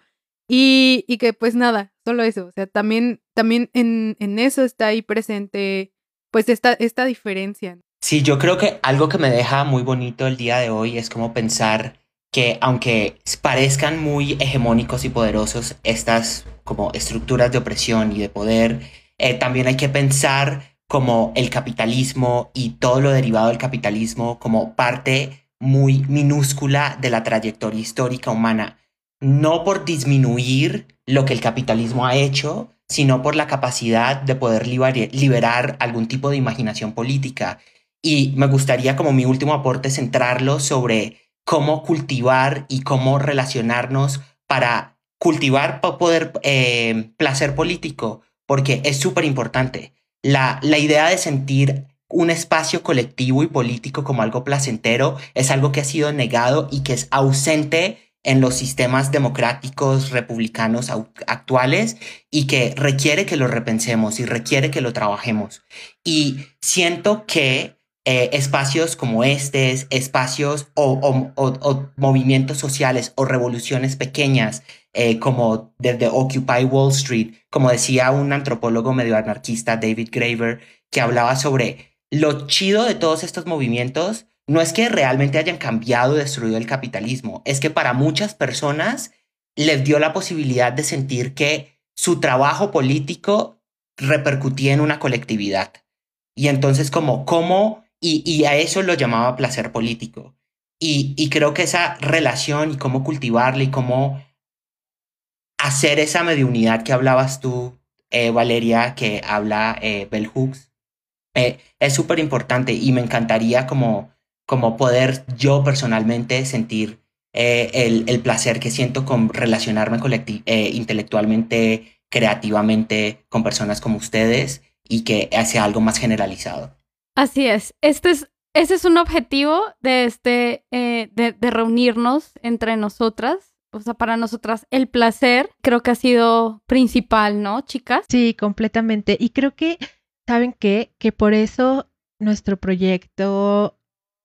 Y, y que pues nada, solo eso, o sea, también, también en, en eso está ahí presente pues esta, esta diferencia. Sí, yo creo que algo que me deja muy bonito el día de hoy es como pensar que aunque parezcan muy hegemónicos y poderosos estas como estructuras de opresión y de poder, eh, también hay que pensar como el capitalismo y todo lo derivado del capitalismo como parte muy minúscula de la trayectoria histórica humana, no por disminuir lo que el capitalismo ha hecho, sino por la capacidad de poder liber- liberar algún tipo de imaginación política. Y me gustaría como mi último aporte centrarlo sobre cómo cultivar y cómo relacionarnos para cultivar poder eh, placer político, porque es súper importante. La, la idea de sentir un espacio colectivo y político como algo placentero es algo que ha sido negado y que es ausente en los sistemas democráticos republicanos actuales y que requiere que lo repensemos y requiere que lo trabajemos. Y siento que eh, espacios como estos, espacios o, o- o- o movimientos sociales o revoluciones pequeñas, eh, como desde Occupy Wall Street, como decía un antropólogo medio anarquista, David Graeber, que hablaba sobre lo chido de todos estos movimientos, no es que realmente hayan cambiado o destruido el capitalismo, es que para muchas personas les dio la posibilidad de sentir que su trabajo político repercutía en una colectividad. Y entonces como, cómo, y, a eso lo llamaba placer político. Y, creo que esa relación y cómo cultivarla y cómo hacer esa mediunidad que hablabas tú, eh, Valeria, que habla eh, Bell Hooks, eh, es súper importante y me encantaría como, como poder yo personalmente sentir el, el placer que siento con relacionarme intelectualmente, creativamente con personas como ustedes y que hace algo más generalizado. Así es. Este es, ese es un objetivo de este, eh, de, reunirnos entre nosotras. O sea, para nosotras el placer creo que ha sido principal, ¿no, chicas? Sí, completamente. Y creo que, ¿saben qué? Que por eso nuestro proyecto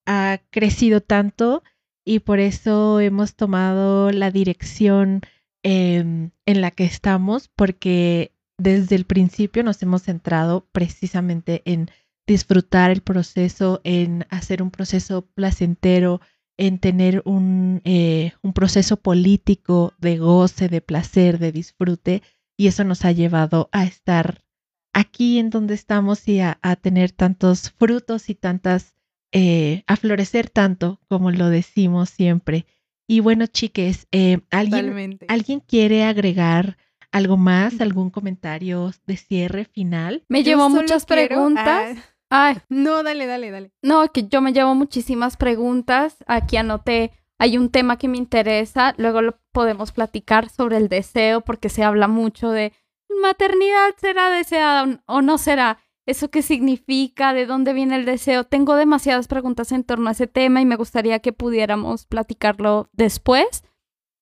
ha crecido tanto y por eso hemos tomado la dirección em, en la que estamos, porque desde el principio nos hemos centrado precisamente en disfrutar el proceso, en hacer un proceso placentero, en tener un, eh, un proceso político de goce, de placer, de disfrute, y eso nos ha llevado a estar aquí en donde estamos y a, a tener tantos frutos y tantas, eh, a florecer tanto, como lo decimos siempre. Y bueno, chiques, eh, ¿alguien, Totalmente. ¿alguien quiere agregar algo más, algún comentario de cierre final? Me llevó muchas quiero- preguntas. Ah, Ay, no, dale, dale, dale. no, que yo me llevo muchísimas preguntas. Aquí anoté, hay un tema que me interesa, luego lo podemos platicar sobre el deseo, porque se habla mucho de maternidad será deseada o no será. ¿Eso qué significa? ¿De dónde viene el deseo? Tengo demasiadas preguntas en torno a ese tema y me gustaría que pudiéramos platicarlo después.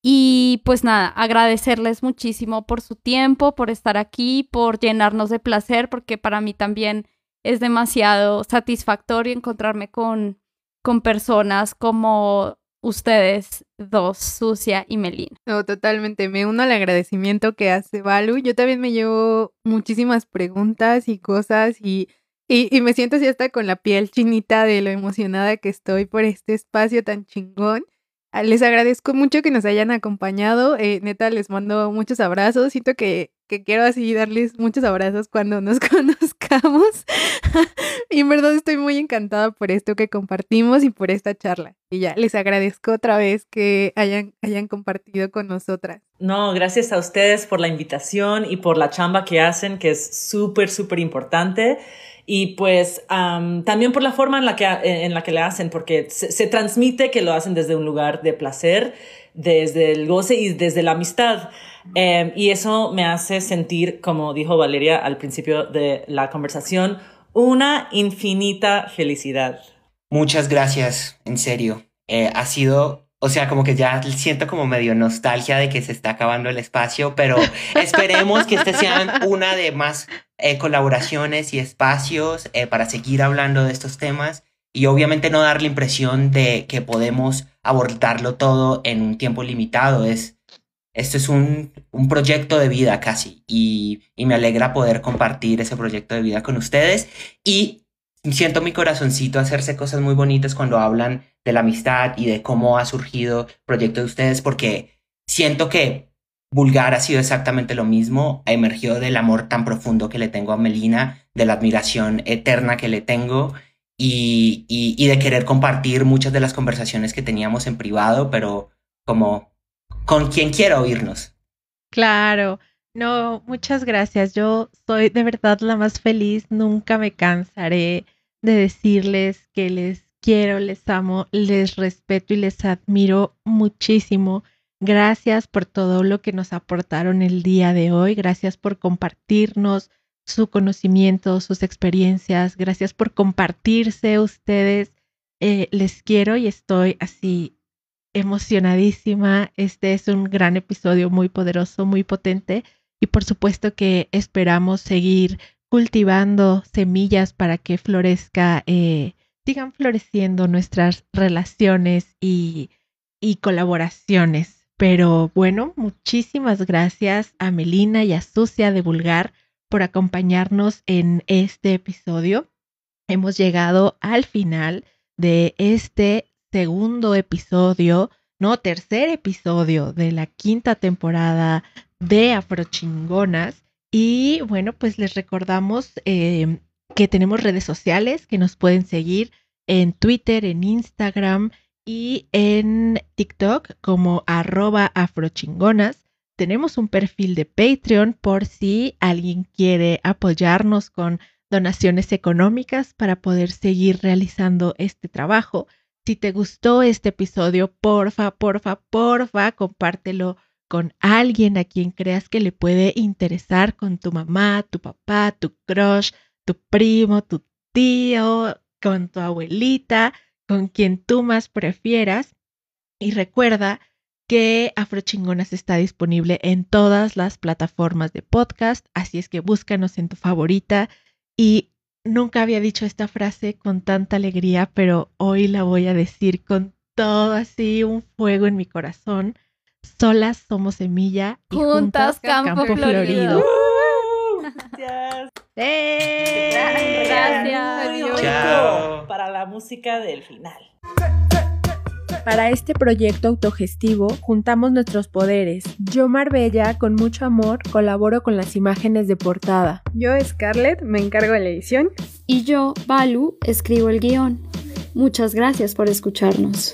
Y pues nada, agradecerles muchísimo por su tiempo, por estar aquí, por llenarnos de placer, porque para mí también es demasiado satisfactorio encontrarme con, con personas como ustedes dos, Sucia y Melina. No, totalmente. Me uno al agradecimiento que hace Balu. Yo también me llevo muchísimas preguntas y cosas y, y, me siento así hasta con la piel chinita de lo emocionada que estoy por este espacio tan chingón. Ah, Les agradezco mucho que nos hayan acompañado. eh, neta, les mando muchos abrazos. Siento que, que quiero así darles muchos abrazos cuando nos conozcamos. y en verdad estoy muy encantada por esto que compartimos y por esta charla. Y ya les agradezco otra vez que hayan, hayan compartido con nosotras. No, gracias a ustedes por la invitación y por la chamba que hacen, que es súper, súper importante y pues también por la forma en la que, en la que le hacen, porque se, transmite que lo hacen desde un lugar de placer, desde el goce y desde la amistad. Em, y eso me hace sentir, como dijo Valeria al principio de la conversación, una infinita felicidad. Muchas gracias, en serio. Eh, ha sido o sea, como que ya siento como medio nostalgia de que se está acabando el espacio, pero esperemos que este sea una de más eh, colaboraciones y espacios eh, para seguir hablando de estos temas y obviamente no dar la impresión de que podemos abordarlo todo en un tiempo limitado. Es, esto es un, un proyecto de vida casi y, y me alegra poder compartir ese proyecto de vida con ustedes y siento mi corazoncito hacerse cosas muy bonitas cuando hablan de la amistad y de cómo ha surgido el proyecto de ustedes, porque siento que Vulgar ha sido exactamente lo mismo, emergió del amor tan profundo que le tengo a Melina, de la admiración eterna que le tengo y, de querer compartir muchas de las conversaciones que teníamos en privado, pero como con quien quiera oírnos. Claro, no, muchas gracias. Yo soy de verdad la más feliz, nunca me cansaré de decirles que les quiero, les amo, les respeto y les admiro muchísimo. Gracias por todo lo que nos aportaron el día de hoy. Gracias por compartirnos su conocimiento, sus experiencias. Gracias por compartirse ustedes. Eh, les quiero y estoy así emocionadísima. Este es un gran episodio muy poderoso, muy potente. Y por supuesto que esperamos seguir cultivando semillas para que florezca, eh, sigan floreciendo nuestras relaciones y, y colaboraciones. Pero bueno, muchísimas gracias a Melina y a Sucia de Vulgar por acompañarnos en este episodio. Hemos llegado al final de este segundo episodio, no, tercer episodio de la quinta temporada de Afrochingonas. Y bueno, pues les recordamos eh, que tenemos redes sociales que nos pueden seguir en Twitter, en Instagram y en TikTok como arroba afrochingonas. Tenemos un perfil de Patreon por si alguien quiere apoyarnos con donaciones económicas para poder seguir realizando este trabajo. Si te gustó este episodio, porfa, porfa, porfa, compártelo con alguien a quien creas que le puede interesar, con tu mamá, tu papá, tu crush, tu primo, tu tío, con tu abuelita, con quien tú más prefieras. Y recuerda que Afrochingonas está disponible en todas las plataformas de podcast, así es que búscanos en tu favorita. Y nunca había dicho esta frase con tanta alegría, pero hoy la voy a decir con todo así un fuego en mi corazón. Solas somos semilla y juntas, campo, florido. Gracias. ¡Eh! Gracias. Para la música del final. Para este proyecto autogestivo juntamos nuestros poderes. Yo, Marbella, con mucho amor, colaboro con las imágenes de portada. Yo, Scarlett, me encargo de la edición. Y yo, Balu, escribo el guion. Muchas gracias por escucharnos.